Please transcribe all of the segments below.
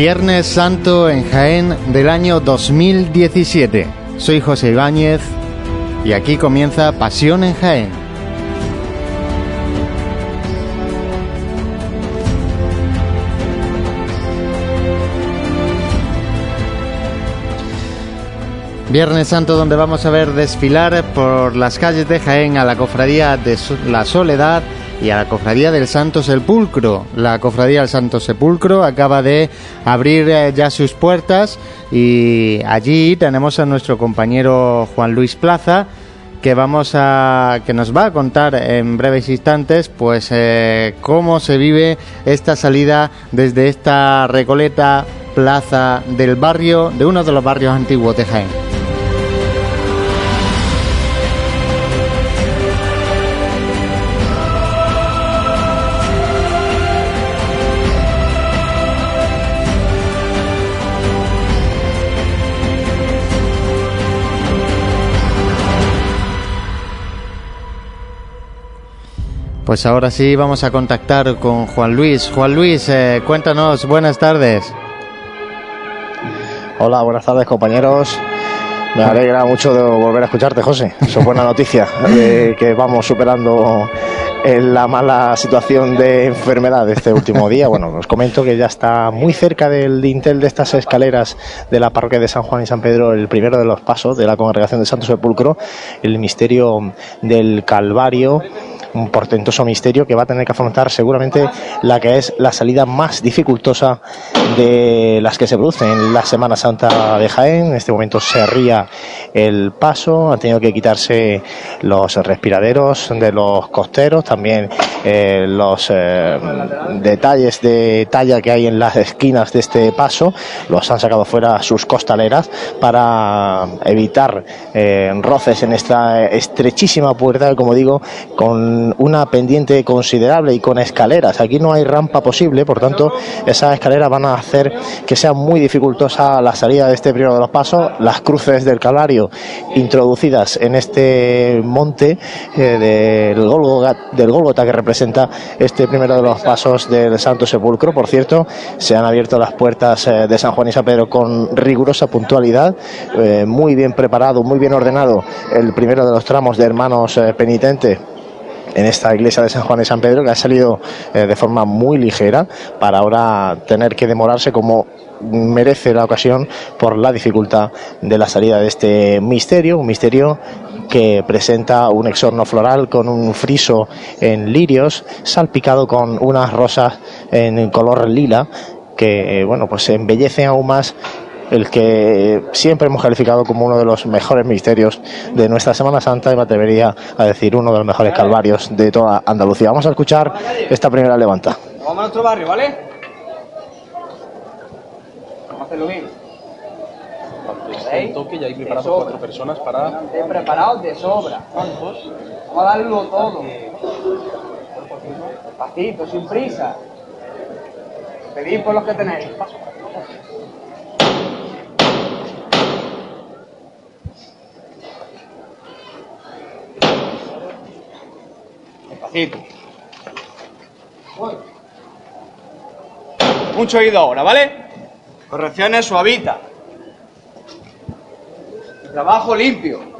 Viernes Santo en Jaén del año 2017. Soy José Ibáñez y aquí comienza Pasión en Jaén. Viernes Santo donde vamos a ver desfilar por las calles de Jaén a la cofradía de la Soledad y a la Cofradía del Santo Sepulcro. La Cofradía del Santo Sepulcro acaba de abrir eh, ya sus puertas y allí tenemos a nuestro compañero Juan Luis Plaza que vamos a que nos va a contar en breves instantes pues eh, cómo se vive esta salida desde esta Recoleta Plaza del barrio de uno de los barrios antiguos de Jaén. Pues ahora sí vamos a contactar con Juan Luis. Juan Luis, eh, cuéntanos, buenas tardes. Hola, buenas tardes compañeros. Me alegra mucho de volver a escucharte, José. Eso es buena noticia, de que vamos superando la mala situación de enfermedad de este último día. Bueno, os comento que ya está muy cerca del dintel de estas escaleras de la parroquia de San Juan y San Pedro, el primero de los pasos de la congregación de Santo Sepulcro, el misterio del Calvario un portentoso misterio que va a tener que afrontar seguramente la que es la salida más dificultosa de las que se producen en la Semana Santa de Jaén. En este momento se ría el paso, ha tenido que quitarse los respiraderos de los costeros, también eh, los eh, detalles de talla que hay en las esquinas de este paso, los han sacado fuera sus costaleras para evitar eh, roces en esta estrechísima puerta, como digo, con una pendiente considerable y con escaleras. Aquí no hay rampa posible, por tanto, esas escaleras van a hacer que sea muy dificultosa la salida de este primero de los pasos. Las cruces del Calvario introducidas en este monte eh, del, Golgota, que representa este primero de los pasos del Santo Sepulcro. Por cierto, se han abierto las puertas eh, de San Juan y San Pedro con rigurosa puntualidad, eh, muy bien preparado, muy bien ordenado el primero de los tramos de hermanos penitentes en esta iglesia de San Juan y San Pedro que ha salido eh, de forma muy ligera para ahora tener que demorarse como merece la ocasión por la dificultad de la salida de este misterio, un misterio que presenta un exorno floral con un friso en lirios salpicado con unas rosas en color lila que eh, bueno pues embellecen aún más el que siempre hemos calificado como uno de los mejores misterios de nuestra Semana Santa y me atrevería a decir uno de los mejores calvarios de toda Andalucía. Vamos a escuchar esta primera levanta. Vamos a nuestro barrio, ¿vale? Vamos a hacerlo bien. Un toque y ahí preparamos cuatro personas para... Preparados de sobra. Vamos a darlo todo. Despacito, sin prisa. Pedid por los que tenéis. Mucho oído ahora, ¿vale? Correcciones suavita. Trabajo limpio.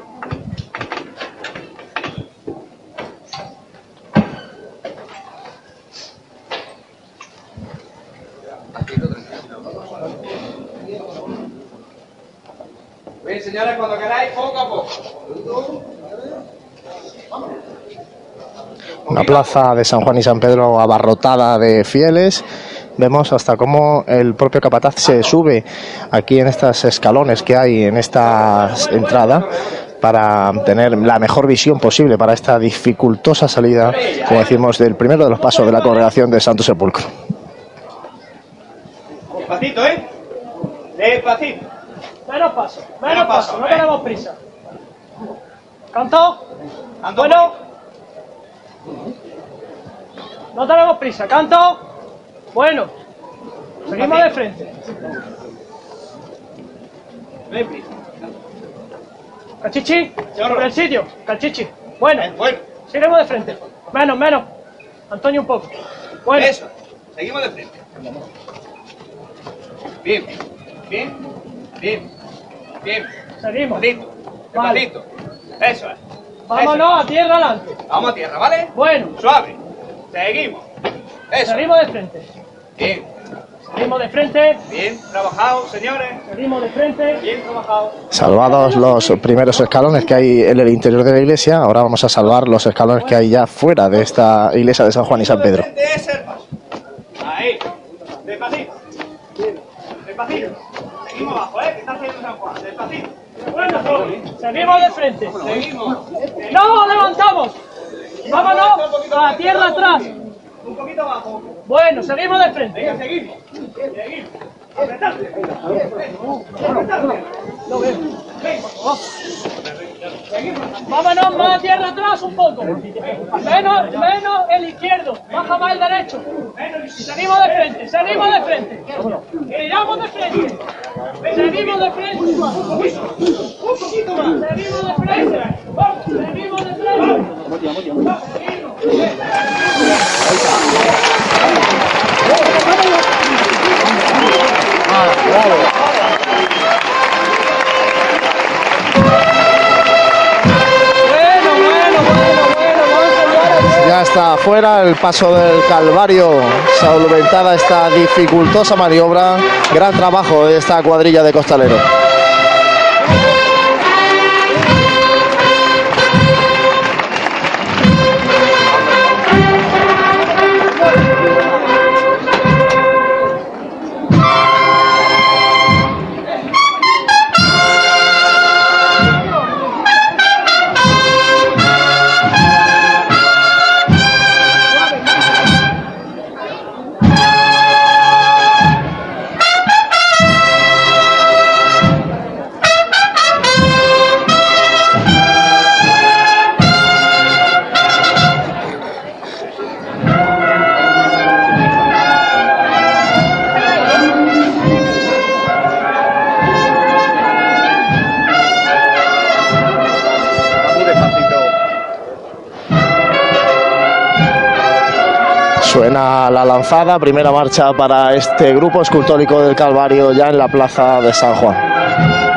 Bien, señores, cuando queráis, poco a poco. Una plaza de San Juan y San Pedro abarrotada de fieles. Vemos hasta cómo el propio capataz se sube aquí en estas escalones que hay en esta entrada para tener la mejor visión posible para esta dificultosa salida, como decimos, del primero de los pasos de la congregación de Santo Sepulcro. Despacito, ¿eh? Despacito. Menos paso, menos paso, no tenemos prisa. ¿Canto? Bueno. No tenemos prisa. ¿Canto? Bueno. Seguimos de frente. Cachichi, sobre el sitio. Cachichi. Bueno. Bueno. Seguimos de frente. Menos, menos. Antonio un poco. Bueno. Eso. Seguimos de frente. Bien, bien, bien, bien. Seguimos. Despacito, Vale. despacito. Eso es. Vámonos a tierra adelante. Vamos a tierra, ¿vale? Bueno, Suave. Seguimos. Eso. seguimos de frente. Bien, Seguimos de frente. bien trabajado, señores. Seguimos de frente. Bien trabajado. Salvados los primeros escalones que hay en el interior de la iglesia, ahora vamos a salvar los escalones que hay ya fuera de esta iglesia de San Juan y San Pedro. De frente es el paso. Ahí. Despacito. Despacito. Seguimos abajo, ¿eh? Que está haciendo San Juan. Despacito. Bueno, seguimos de frente. Seguimos. ¡No levantamos! ¡Vámonos a tierra atrás! Un poquito abajo. Bueno, seguimos de frente. Venga, seguimos. Seguimos. Apretarte. Apretarte. Vámonos más a tierra atrás un poco. Menos, menos el izquierdo. Baja más el derecho. Y seguimos de frente, seguimos de frente. Tiramos de frente. Seguimos de frente. Un poquito más. Seguimos de frente. Vamos, seguimos de frente. Bueno, bueno, bueno, bueno, bueno, señores. Ya está fuera el paso del Calvario, solventada esta dificultosa maniobra, gran trabajo de esta cuadrilla de costaleros. La lanzada, primera marcha para este grupo escultórico del Calvario ya en la plaza de San Juan.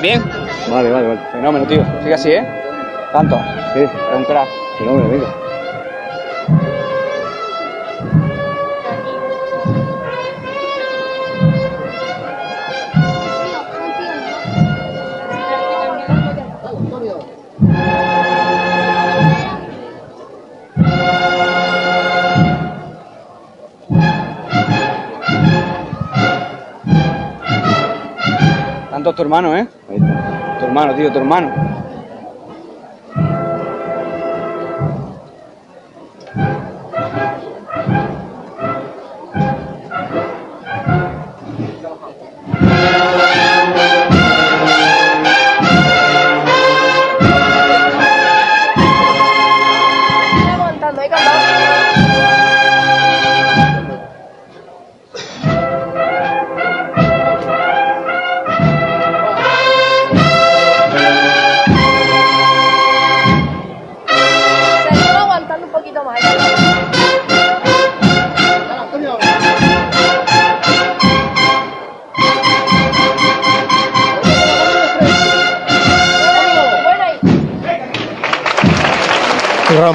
¿Vais bien? Vale, vale, vale. Fenómeno, tío. Sigue así, ¿eh? Tanto. Sí, Es un crack. fenómeno, venga. Tanto tu hermano, ¿eh? Tu hermano, tío, tu hermano.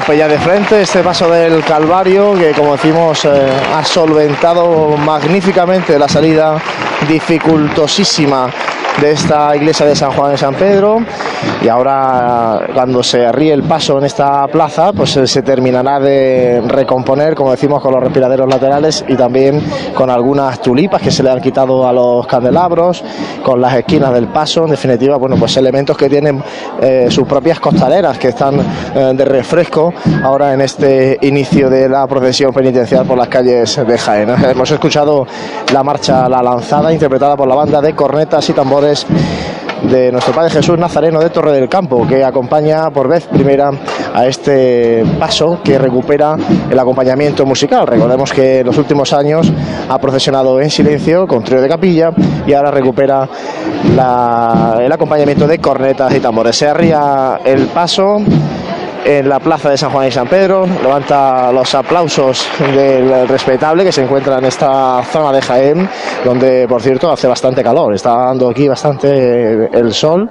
Rompe ya de frente este paso del Calvario que como decimos eh, ha solventado magníficamente la salida dificultosísima de esta iglesia de San Juan de San Pedro. Y ahora cuando se arríe el paso en esta plaza pues eh, se terminará de recomponer como decimos con los respiraderos laterales y también con algunas tulipas que se le han quitado a los candelabros con las esquinas del paso en definitiva bueno pues elementos que tienen eh, sus propias costaleras que están eh, de refresco ahora en este inicio de la procesión penitencial por las calles de Jaén. Hemos escuchado la marcha La Lanzada interpretada por la banda de cornetas y tambores de nuestro Padre Jesús Nazareno de Torre del Campo, que acompaña por vez primera a este paso que recupera el acompañamiento musical. Recordemos que en los últimos años ha procesionado en silencio con trío de capilla y ahora recupera el acompañamiento de cornetas y tambores. Se arría el paso en la plaza de San Juan y San Pedro, levanta los aplausos del respetable que se encuentra en esta zona de Jaén, donde por cierto hace bastante calor, está dando aquí bastante el sol.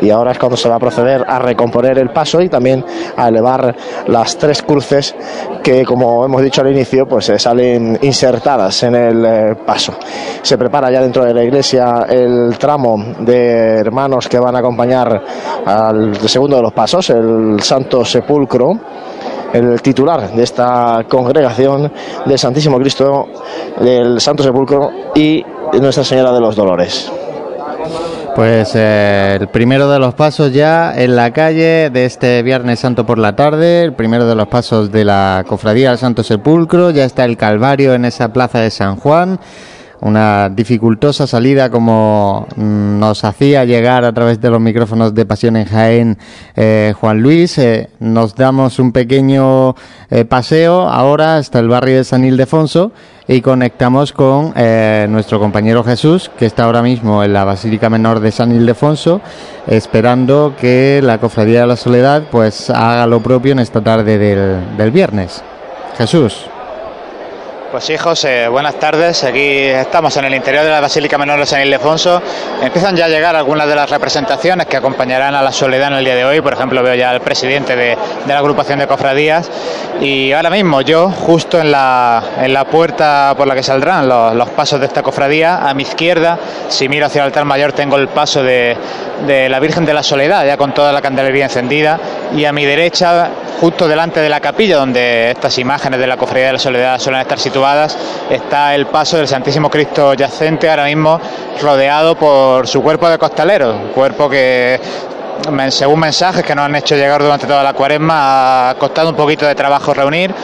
Y ahora es cuando se va a proceder a recomponer el paso y también a elevar las tres cruces que, como hemos dicho al inicio, pues se salen insertadas en el eh, paso. Se prepara ya dentro de la iglesia el tramo de hermanos que van a acompañar al segundo de los pasos, el Santo Sepulcro el titular de esta congregación del Santísimo Cristo, del Santo Sepulcro y Nuestra Señora de los Dolores. Pues eh, el primero de los pasos ya en la calle de este Viernes Santo por la tarde, el primero de los pasos de la Cofradía del Santo Sepulcro, ya está el Calvario en esa plaza de San Juan, una dificultosa salida como mm, nos hacía llegar a través de los micrófonos de Pasión en Jaén eh, Juan Luis. Eh, nos damos un pequeño eh, paseo ahora hasta el barrio de San Ildefonso y conectamos con nuestro compañero Jesús, que está ahora mismo en la Basílica Menor de San Ildefonso, esperando que la Cofradía de la Soledad pues haga lo propio en esta tarde del viernes. Jesús. Pues sí, José, buenas tardes. Aquí estamos en el interior de la Basílica Menor de San Ildefonso. Empiezan ya a llegar algunas de las representaciones que acompañarán a la Soledad en el día de hoy. Por ejemplo, veo ya al presidente de, de la agrupación de cofradías. Y ahora mismo yo, justo en la, en la puerta por la que saldrán los, los pasos de esta cofradía, a mi izquierda, si miro hacia el altar mayor, tengo el paso de, de la Virgen de la Soledad, ya con toda la candelería encendida. Y a mi derecha, justo delante de la capilla, donde estas imágenes de la cofradía de la Soledad suelen estar situadas, está el paso del Santísimo Cristo yacente, ahora mismo rodeado por su cuerpo de costalero, un cuerpo que según mensajes que nos han hecho llegar durante toda la cuaresma, ha costado un poquito de trabajo reunir,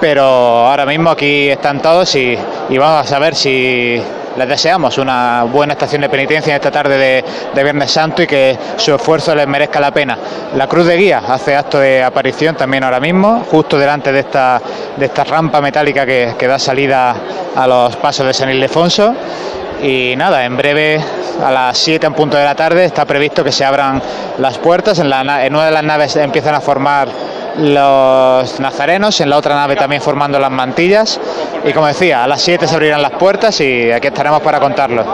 pero ahora mismo aquí están todos y, vamos a ver si les deseamos una buena estación de penitencia en esta tarde de, de Viernes Santo y que su esfuerzo les merezca la pena. La Cruz de Guía hace acto de aparición también ahora mismo, justo delante de esta, de esta rampa metálica que, que da salida a los pasos de San Ildefonso. Y nada, en breve, a las 7 en punto de la tarde, está previsto que se abran las puertas. En, una de las naves empiezan a formar los nazarenos, en la otra nave también formando las mantillas. Y como decía, a las 7 se abrirán las puertas y aquí estaremos para contarlo.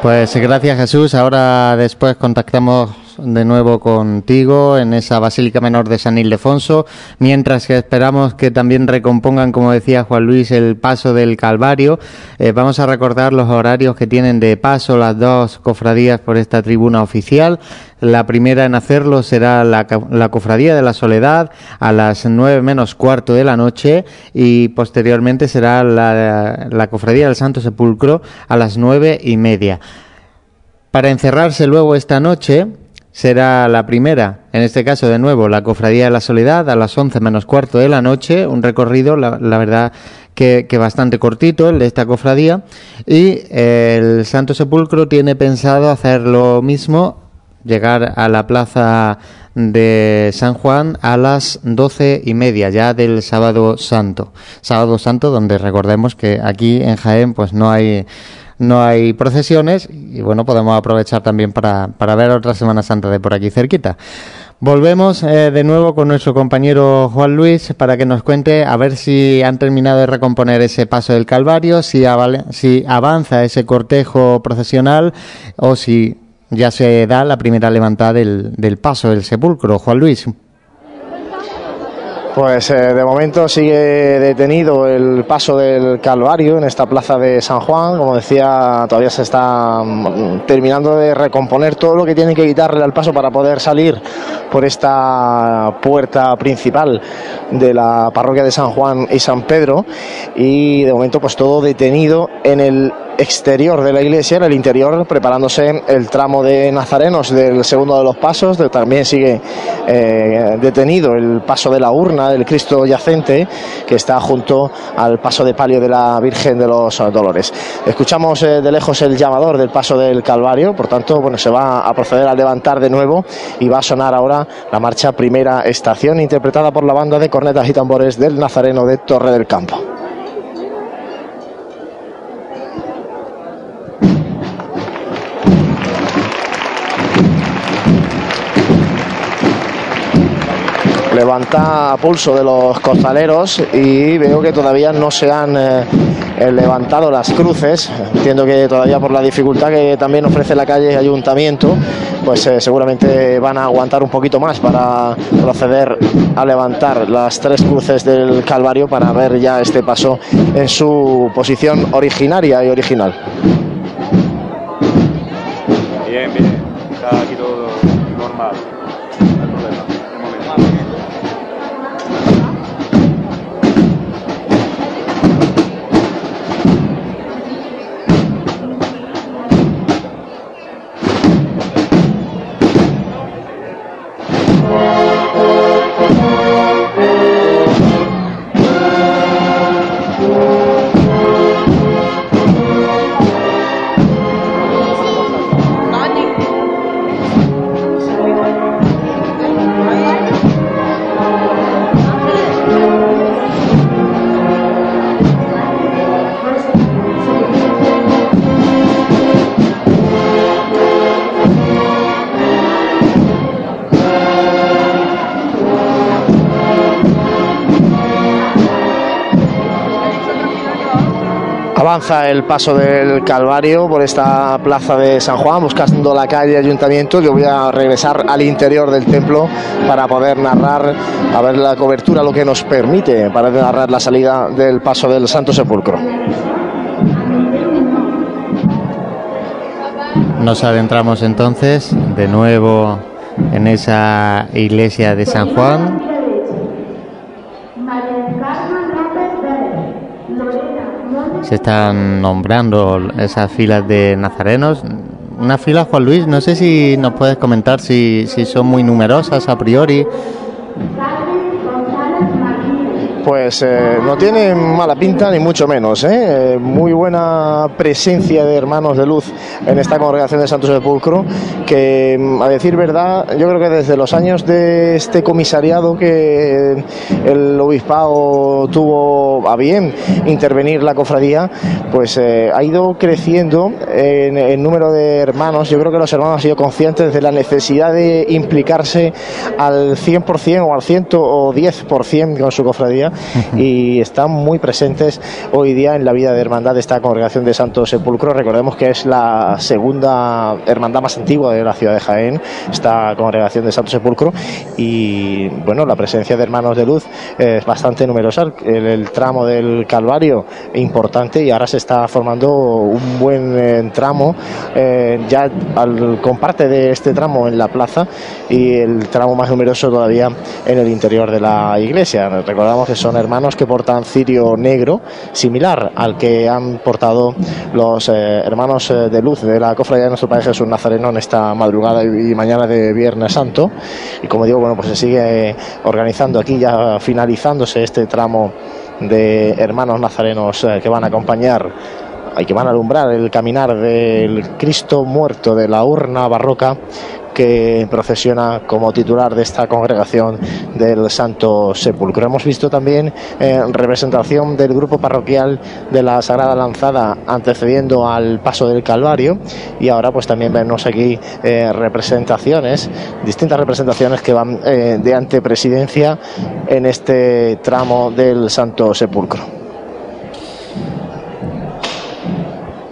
Pues gracias Jesús. Ahora después contactamos de nuevo contigo en esa Basílica Menor de San Ildefonso, mientras que esperamos que también recompongan, como decía Juan Luis, el paso del Calvario. Eh, vamos a recordar los horarios que tienen de paso las dos cofradías por esta tribuna oficial. La primera en hacerlo será la, Cofradía de la Soledad a las nueve menos cuarto de la noche y posteriormente será la, la Cofradía del Santo Sepulcro a las nueve y media. Para encerrarse luego esta noche será la primera, en este caso de nuevo, la Cofradía de la Soledad a las 11 menos cuarto de la noche, un recorrido, la, verdad que, que bastante cortito, el de esta cofradía, y el Santo Sepulcro tiene pensado hacer lo mismo, llegar a la plaza de San Juan a las doce y media ya del sábado santo. Sábado santo donde recordemos que aquí en Jaén pues no hay no hay procesiones y bueno podemos aprovechar también para, para ver otra Semana Santa de por aquí cerquita. Volvemos eh, de nuevo con nuestro compañero Juan Luis para que nos cuente a ver si han terminado de recomponer ese paso del Calvario, si, si avanza ese cortejo procesional o si ya se da la primera levantada del, del paso del sepulcro. Juan Luis. Pues eh, de momento sigue detenido el paso del Calvario en esta plaza de San Juan. Como decía, todavía se está mm, terminando de recomponer todo lo que tienen que quitarle al paso para poder salir por esta puerta principal de la parroquia de San Juan y San Pedro. Y de momento, pues todo detenido en el exterior de la iglesia, en el interior, preparándose el tramo de nazarenos del segundo de los pasos. De- también sigue eh, detenido el paso de la urna del Cristo yacente, que está junto al paso de palio de la Virgen de los Dolores. Escuchamos eh, de lejos el llamador del paso del Calvario, por tanto, bueno, se va a proceder a levantar de nuevo y va a sonar ahora la marcha Primera Estación, interpretada por la banda de cornetas y tambores del Nazareno de Torre del Campo. Levanta a pulso de los costaleros y veo que todavía no se han eh, levantado las cruces. Entiendo que todavía por la dificultad que también ofrece la calle Ayuntamiento, pues eh, seguramente van a aguantar un poquito más para proceder a levantar las tres cruces del Calvario para ver ya este paso en su posición originaria y original. El paso del Calvario por esta plaza de San Juan, buscando la calle Ayuntamiento. Yo voy a regresar al interior del templo para poder narrar, a ver la cobertura, lo que nos permite para narrar la salida del paso del Santo Sepulcro. Nos adentramos entonces de nuevo en esa iglesia de San Juan. Se están nombrando esas filas de nazarenos. Una fila, Juan Luis, no sé si nos puedes comentar si, si son muy numerosas a priori. Pues eh, no tiene mala pinta ni mucho menos. ¿eh? Eh, Muy buena presencia de hermanos de luz en esta congregación de Santo Sepulcro, que mm, a decir verdad, yo creo que desde los años de este comisariado que el obispado tuvo a bien intervenir la cofradía, pues ha ido creciendo en el número de hermanos. Yo creo que los hermanos han sido conscientes de la necesidad de implicarse al 100% o al 110% con su cofradía y están muy presentes hoy día en la vida de hermandad de esta congregación de Santo Sepulcro. Recordemos que es la segunda hermandad más antigua de la ciudad de Jaén, esta congregación de Santo Sepulcro y bueno, la presencia de hermanos de luz es bastante numerosa. El, el tramo del Calvario importante y ahora se está formando un buen eh, tramo eh, ya al, con parte de este tramo en la plaza y el tramo más numeroso todavía en el interior de la iglesia. Recordamos que son hermanos que portan cirio negro, similar al que han portado los eh, hermanos eh, de luz de la cofradía de nuestro Padre Jesús Nazareno en esta madrugada y mañana de Viernes Santo. Y como digo, bueno, pues se sigue organizando aquí ya finalizándose este tramo de hermanos nazarenos eh, que van a acompañar y que van a alumbrar el caminar del Cristo muerto de la urna barroca que procesiona como titular de esta congregación del Santo Sepulcro. Hemos visto también eh, representación del grupo parroquial de la Sagrada Lanzada antecediendo al paso del Calvario y ahora pues también vemos aquí eh, representaciones, distintas representaciones que van eh, de antepresidencia en este tramo del Santo Sepulcro.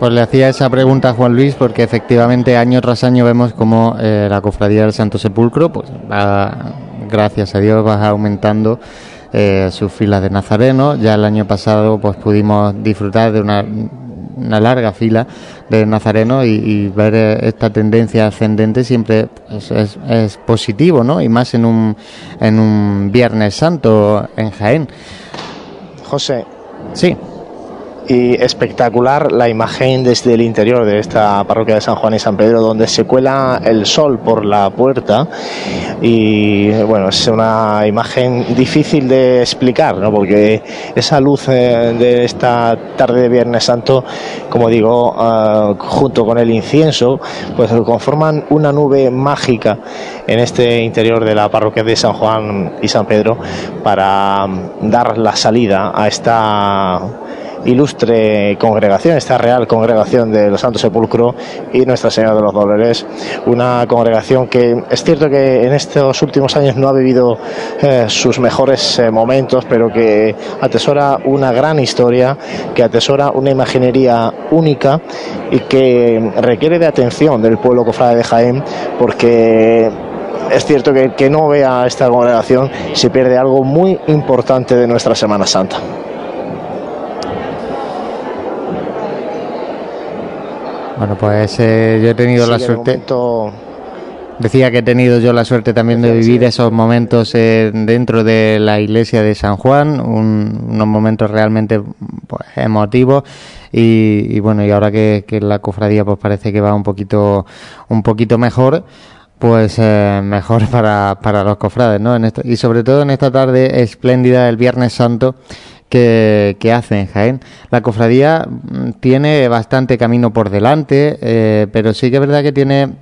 Pues le hacía esa pregunta a Juan Luis porque efectivamente año tras año vemos como eh, la cofradía del Santo Sepulcro, pues va, gracias a Dios, va aumentando eh, sus filas de Nazareno. Ya el año pasado pues pudimos disfrutar de una, una larga fila de Nazareno y, y ver eh, esta tendencia ascendente siempre pues, es, es positivo, ¿no? Y más en un, en un Viernes Santo en Jaén. José. Sí. Y espectacular la imagen desde el interior de esta parroquia de San Juan y San Pedro, donde se cuela el sol por la puerta. Y bueno, es una imagen difícil de explicar, ¿no? porque esa luz eh, de esta tarde de Viernes Santo, como digo, uh, junto con el incienso, pues conforman una nube mágica en este interior de la parroquia de San Juan y San Pedro para dar la salida a esta ilustre congregación, esta real congregación de los Santos Sepulcro y Nuestra Señora de los Dolores, una congregación que es cierto que en estos últimos años no ha vivido eh, sus mejores eh, momentos, pero que atesora una gran historia, que atesora una imaginería única y que requiere de atención del pueblo cofrade de Jaén, porque es cierto que que no vea esta congregación se pierde algo muy importante de nuestra Semana Santa. Bueno, pues eh, yo he tenido la de suerte. momento- Decía que he tenido yo la suerte también de vivir esos momentos eh, dentro de la iglesia de San Juan, un- unos momentos realmente pues, emotivos y, y bueno, y ahora que, que la cofradía pues parece que va un poquito, un poquito mejor, pues eh, mejor para, para los cofrades, ¿no? En esta- y sobre todo en esta tarde espléndida del Viernes Santo que, que hace en Jaén. La cofradía mm, tiene bastante camino por delante, eh, pero sí que es verdad que tiene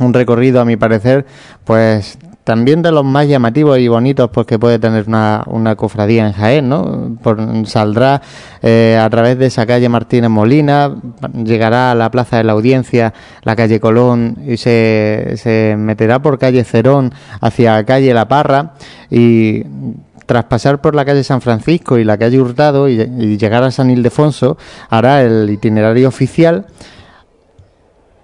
un recorrido, a mi parecer, pues también de los más llamativos y bonitos pues que puede tener una, cofradía en Jaén, ¿no? Por, saldrá eh, a través de esa calle Martínez Molina, llegará a la Plaza de la Audiencia, la calle Colón y se, se meterá por calle Cerón hacia calle La Parra y tras pasar por la calle San Francisco y la calle Hurtado y, y llegar a San Ildefonso, hará el itinerario oficial.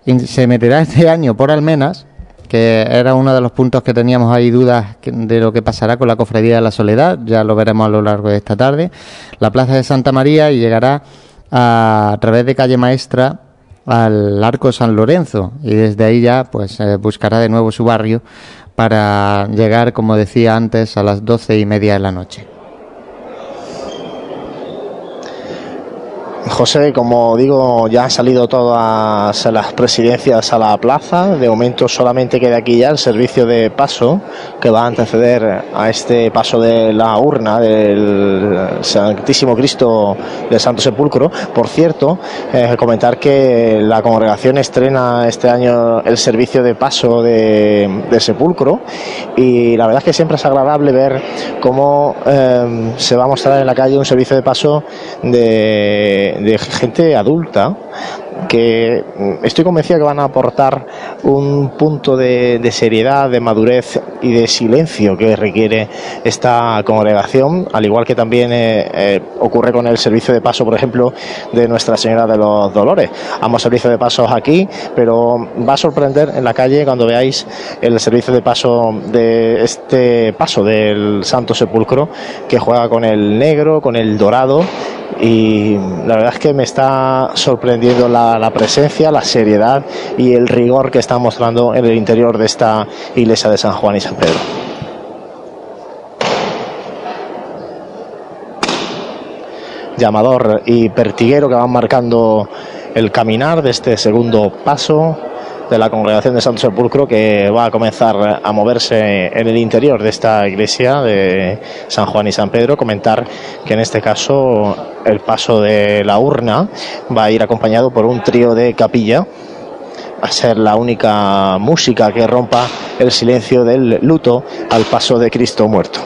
Y se meterá este año por Almenas, que era uno de los puntos que teníamos ahí dudas de lo que pasará con la Cofradía de la Soledad, ya lo veremos a lo largo de esta tarde, la Plaza de Santa María y llegará a, a través de calle Maestra al Arco San Lorenzo. Y desde ahí ya pues eh, buscará de nuevo su barrio para llegar, como decía antes, a las doce y media de la noche. José, como digo, ya han salido todas las presidencias a la plaza. De momento solamente queda aquí ya el servicio de paso que va a anteceder a este paso de la urna del Santísimo Cristo del Santo Sepulcro. Por cierto, eh, comentar que la congregación estrena este año el servicio de paso de, Sepulcro y la verdad es que siempre es agradable ver cómo eh, se va a mostrar en la calle un servicio de paso de, de gente adulta que mm, estoy convencido que van a aportar un punto de, de seriedad, de madurez y de silencio que requiere esta congregación, al igual que también eh, eh, ocurre con el servicio de paso, por ejemplo, de Nuestra Señora de los Dolores. Ambos servicios de pasos aquí, pero va a sorprender en la calle cuando veáis el servicio de paso de este paso del Santo Sepulcro que juega con el negro, con el dorado y la verdad es que me está sorprendiendo la, presencia, la seriedad y el rigor que está mostrando en el interior de esta iglesia de San Juan y San Pedro. Llamador y pertiguero que van marcando el caminar de este segundo paso de la congregación de Santo Sepulcro que va a comenzar a moverse en el interior de esta iglesia de San Juan y San Pedro. Comentar que en este caso el paso de la urna va a ir acompañado por un trío de capilla a ser la única música que rompa el silencio del luto al paso de Cristo muerto.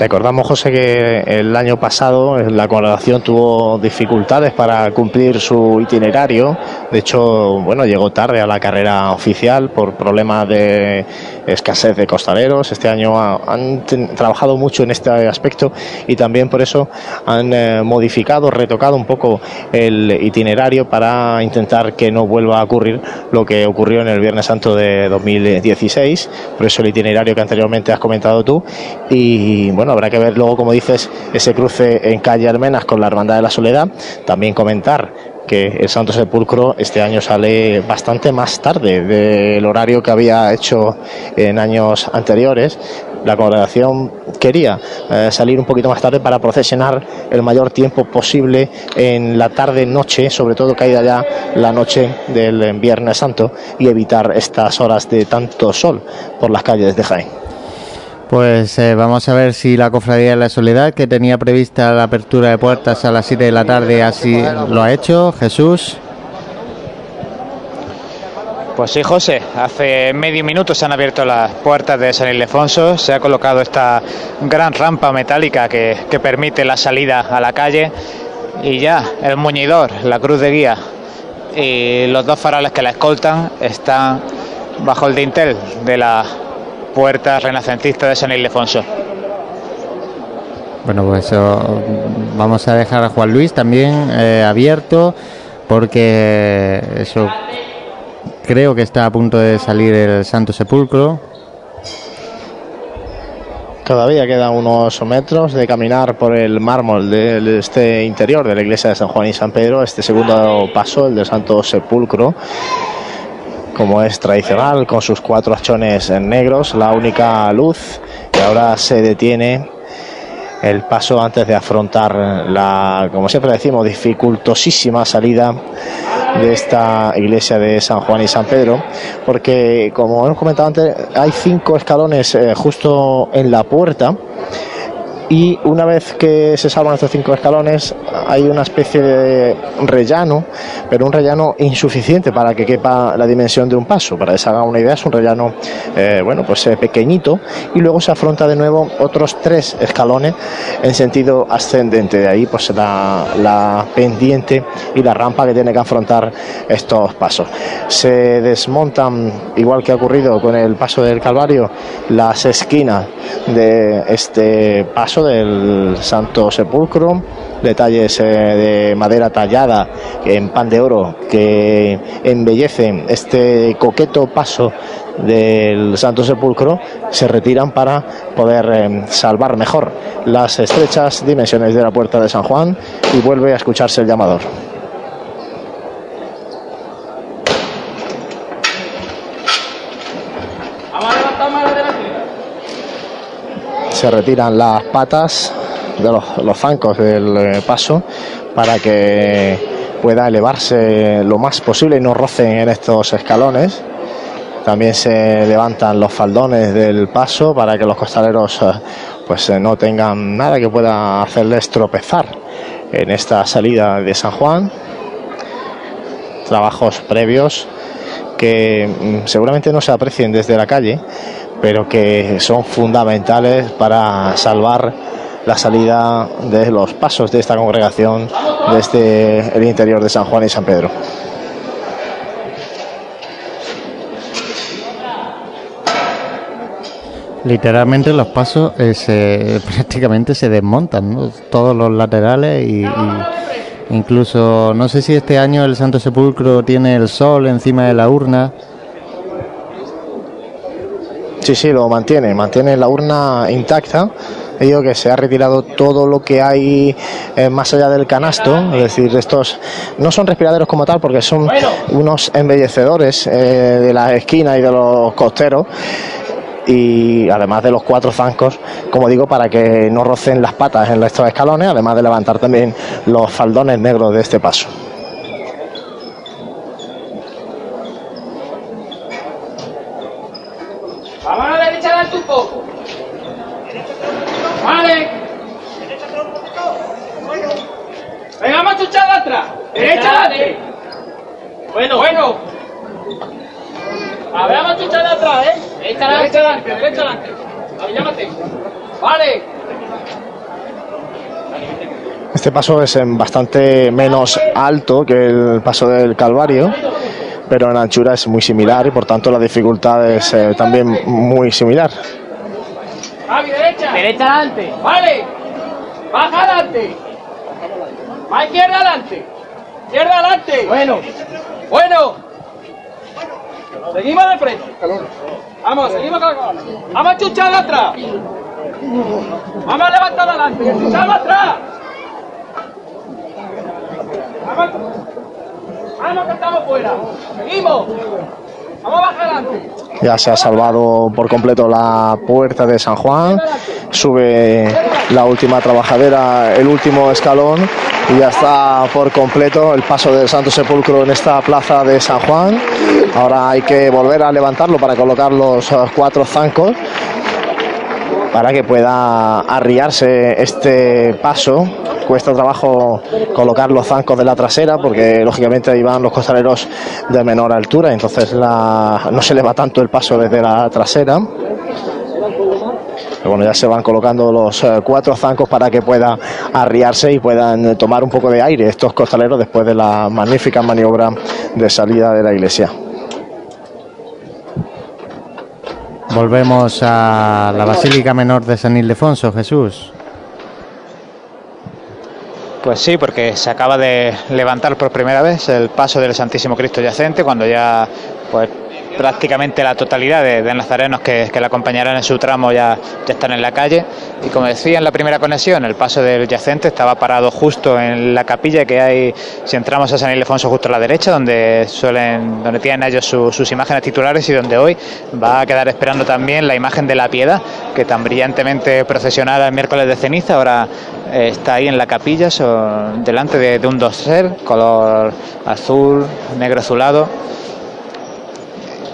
Recordamos, José, que el año pasado la congregación tuvo dificultades para cumplir su itinerario. De hecho, bueno, llegó tarde a la carrera oficial por problemas de escasez de costaleros. Este año ha- han trabajado mucho en este aspecto y también por eso han eh, modificado, retocado un poco el itinerario para intentar que no vuelva a ocurrir lo que ocurrió en el Viernes Santo de 2016. Por eso el itinerario que anteriormente has comentado tú. Y bueno, habrá que ver luego, como dices, ese cruce en calle Almenas con la Hermandad de la Soledad. También comentar que el Santo Sepulcro este año sale bastante más tarde del horario que había hecho en años anteriores. La congregación quería eh, salir un poquito más tarde para procesionar el mayor tiempo posible en la tarde-noche, sobre todo caída ya la noche del Viernes Santo, y evitar estas horas de tanto sol por las calles de Jaén. Pues eh, vamos a ver si la Cofradía de la Soledad, que tenía prevista la apertura de puertas a las 7 de la tarde, así lo ha hecho. Jesús. Pues sí, José, hace medio minuto se han abierto las puertas de San Ildefonso, se ha colocado esta gran rampa metálica que, que permite la salida a la calle y ya el muñidor, la cruz de guía y los dos faroles que la escoltan están bajo el dintel de la puerta renacentista de San Ildefonso. Bueno, pues eso, vamos a dejar a Juan Luis también eh, abierto porque eso creo que está a punto de salir el Santo Sepulcro. Todavía quedan unos metros de caminar por el mármol de este interior de la iglesia de San Juan y San Pedro, este segundo paso, el del Santo Sepulcro, como es tradicional, con sus cuatro hachones negros, la única luz que ahora se detiene el paso antes de afrontar la, como siempre decimos, dificultosísima salida de esta iglesia de San Juan y San Pedro, porque como hemos comentado antes, hay cinco escalones eh, justo en la puerta. Y una vez que se salvan estos cinco escalones, hay una especie de rellano, pero un rellano insuficiente para que quepa la dimensión de un paso. Para que se haga una idea, es un rellano, eh, bueno, pues eh, pequeñito. Y luego se afronta de nuevo otros tres escalones en sentido ascendente. De ahí, pues la, la pendiente y la rampa que tiene que afrontar estos pasos. Se desmontan, igual que ha ocurrido con el paso del Calvario, las esquinas de este paso del Santo Sepulcro, detalles eh, de madera tallada en pan de oro que embellecen este coqueto paso del Santo Sepulcro se retiran para poder eh, salvar mejor las estrechas dimensiones de la puerta de San Juan y vuelve a escucharse el llamador. Vamos a levantar más adelante. Se retiran las patas de los, zancos del eh, paso para que pueda elevarse lo más posible y no rocen en estos escalones. También se levantan los faldones del paso para que los costaleros eh, pues eh, no tengan nada que pueda hacerles tropezar en esta salida de San Juan. Trabajos previos que mm, seguramente no se aprecien desde la calle, pero que son fundamentales para salvar la salida de los pasos de esta congregación desde el interior de San Juan y San Pedro. Literalmente los pasos eh, se, prácticamente se desmontan, todos los laterales y, y incluso no sé si este año el Santo Sepulcro tiene el sol encima de la urna. Sí, sí, lo mantiene, mantiene la urna intacta. Digo que se ha retirado todo lo que hay eh, más allá del canasto, es decir, estos no son respiraderos como tal porque son unos embellecedores eh, de la esquina y de los costeros y además de los cuatro zancos, como digo, para que no rocen las patas en estos escalones, además de levantar también los faldones negros de este paso. Vamos a la derecha adelante un poco. Vale. Venga, vamos a chuchar de atrás. Derecha adelante. Bueno. Bueno. A ver, vamos a chuchar de atrás, ¿eh? Derecha adelante, derecha adelante. A ver, llámate. Vale. Este paso es bastante menos alto que el paso del Calvario, pero en anchura es muy similar y por tanto la dificultad es eh, también muy similar. Javi, derecha. Derecha adelante. Vale. Baja adelante. Va izquierda adelante. Izquierda adelante. Bueno. Bueno. Seguimos de frente. Vamos, seguimos con la. Vamos a chuchar atrás. Vamos a levantar adelante. Chuchamos atrás. Vamos. Vamos que estamos fuera. Seguimos. Ya se ha salvado por completo la puerta de San Juan. Sube la última trabajadera, el último escalón. Y ya está por completo el paso del Santo Sepulcro en esta plaza de San Juan. Ahora hay que volver a levantarlo para colocar los eh, cuatro zancos para que pueda arriarse este paso. Cuesta trabajo colocar los zancos de la trasera porque lógicamente ahí van los costaleros de menor altura, entonces la- no se le va tanto el paso desde la trasera. Pero bueno, ya se van colocando los eh, cuatro zancos para que pueda arriarse y puedan tomar un poco de aire estos costaleros después de la magnífica maniobra de salida de la iglesia. Volvemos a la Basílica Menor de San Ildefonso, Jesús. Pues sí, porque se acaba de levantar por primera vez el paso del Santísimo Cristo yacente, cuando ya pues prácticamente la totalidad de, de nazarenos que, que le acompañarán en su tramo ya, están en la calle. Y como decía en la primera conexión, el paso del yacente estaba parado justo en la capilla que hay, si entramos a San Ildefonso, justo a la derecha, donde suelen, donde tienen ellos su- sus imágenes titulares y donde hoy va a quedar esperando también la imagen de la piedad, que tan brillantemente procesionada el miércoles de ceniza, ahora eh, está ahí en la capilla, so- delante de, de un dosel, color azul, negro azulado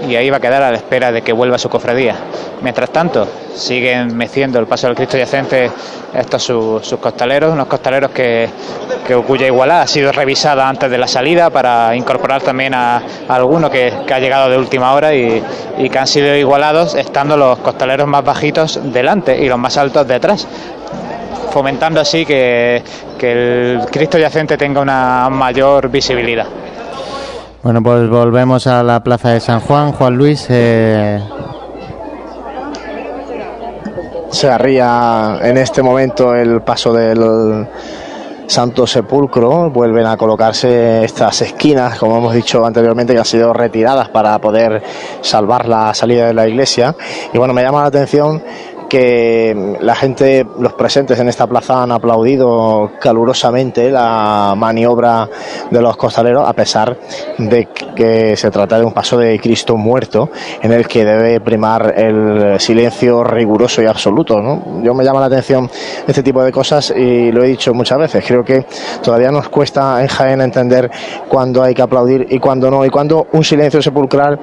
y ahí va a quedar a la espera de que vuelva su cofradía. Mientras tanto, siguen meciendo el paso del Cristo yacente estos sus, costaleros, unos costaleros que, que cuya igualdad ha sido revisada antes de la salida para incorporar también a, a alguno que, que ha llegado de última hora y, y que han sido igualados estando los costaleros más bajitos delante y los más altos detrás fomentando así que, que el Cristo yacente tenga una mayor visibilidad. Bueno, pues volvemos a la Plaza de San Juan. Juan Luis, eh, Se arría en este momento el paso del Santo Sepulcro. Vuelven a colocarse estas esquinas, como hemos dicho anteriormente, que han sido retiradas para poder salvar la salida de la iglesia. Y bueno, me llama la atención que la gente, los presentes en esta plaza han aplaudido calurosamente la maniobra de los costaleros, a pesar de que se trata de un paso de Cristo muerto, en el que debe primar el silencio riguroso y absoluto. Yo me llama la atención este tipo de cosas y lo he dicho muchas veces. Creo que todavía nos cuesta en Jaén entender cuándo hay que aplaudir y cuándo no, y cuándo un silencio sepulcral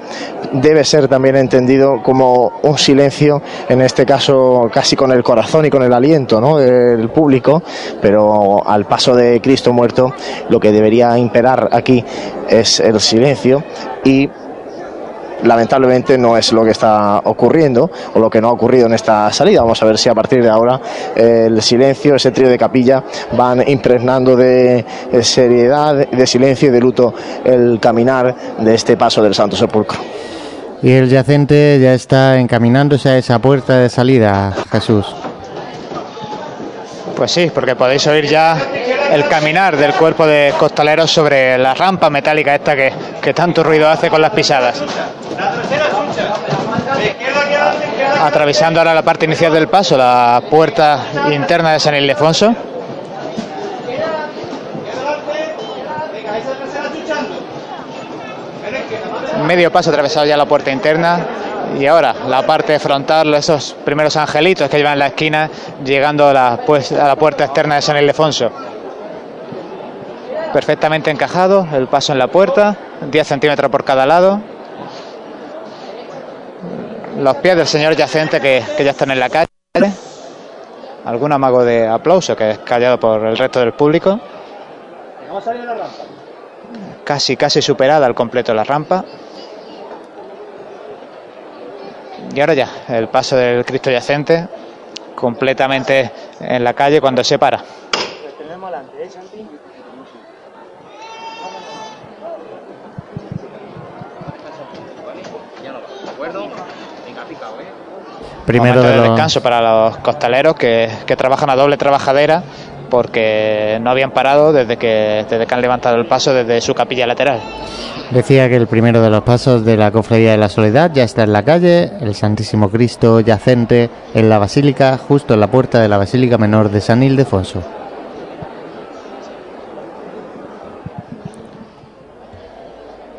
debe ser también entendido como un silencio, en este caso casi con el corazón y con el aliento ¿no? del público, pero al paso de Cristo muerto lo que debería imperar aquí es el silencio y lamentablemente no es lo que está ocurriendo o lo que no ha ocurrido en esta salida. Vamos a ver si a partir de ahora el silencio, ese trío de capilla, van impregnando de eh, seriedad, de silencio y de luto el caminar de este paso del Santo Sepulcro. Y el yacente ya está encaminándose a esa puerta de salida, Jesús. Pues sí, porque podéis oír ya el caminar del cuerpo de costaleros sobre la rampa metálica esta que, que tanto ruido hace con las pisadas. Atravesando ahora la parte inicial del paso, la puerta interna de San Ildefonso. Medio paso atravesado ya la puerta interna y ahora la parte frontal, esos primeros angelitos que llevan en la esquina, llegando a la, pues, puerta externa de San Ildefonso. Perfectamente encajado el paso en la puerta, 10 centímetros por cada lado. Los pies del señor yacente que, que ya están en la calle. Algún amago de aplauso que es callado por el resto del público. Casi, casi superada al completo la rampa. Y ahora ya, el paso del Cristo yacente, completamente en la calle cuando se para. Primero de descanso para los costaleros que trabajan a doble trabajadera porque no habían parado desde que, desde que han levantado el paso desde su capilla lateral. Decía que el primero de los pasos de la Cofradía de la Soledad ya está en la calle, el Santísimo Cristo yacente en la Basílica, justo en la puerta de la Basílica Menor de San Ildefonso.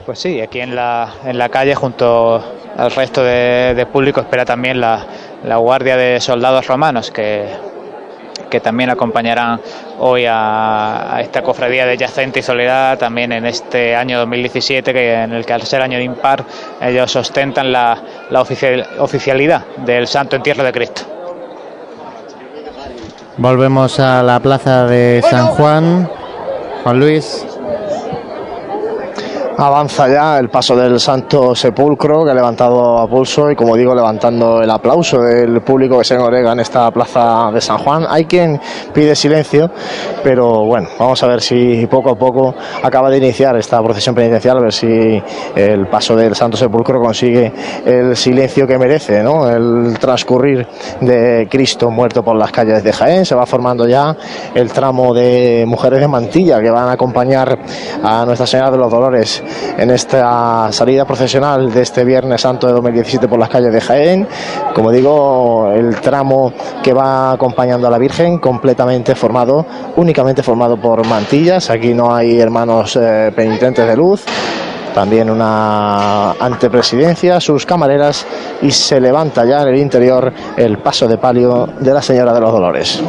Pues sí, aquí en la, en la calle junto al resto de, de público espera también la, la guardia de soldados romanos que, que también acompañarán hoy a, esta cofradía de Yacente y Soledad también en este año 2017 que en el que al ser año de impar ellos ostentan la, la oficial- oficialidad del Santo Entierro de Cristo. Volvemos a la plaza de San Juan. Juan Luis. Avanza ya el paso del Santo Sepulcro que ha levantado a pulso y como digo levantando el aplauso del público que se congrega en esta plaza de San Juan. Hay quien pide silencio, pero bueno, vamos a ver si poco a poco acaba de iniciar esta procesión penitencial, a ver si el paso del Santo Sepulcro consigue el silencio que merece, ¿no? El transcurrir de Cristo muerto por las calles de Jaén. Se va formando ya el tramo de mujeres de mantilla que van a acompañar a Nuestra Señora de los Dolores en esta salida procesional de este Viernes Santo de 2017 por las calles de Jaén. Como digo, el tramo que va acompañando a la Virgen completamente formado, únicamente formado por mantillas. Aquí no hay hermanos eh, penitentes de luz. También una antepresidencia, sus camareras y se levanta ya en el interior el paso de palio de la Señora de los Dolores.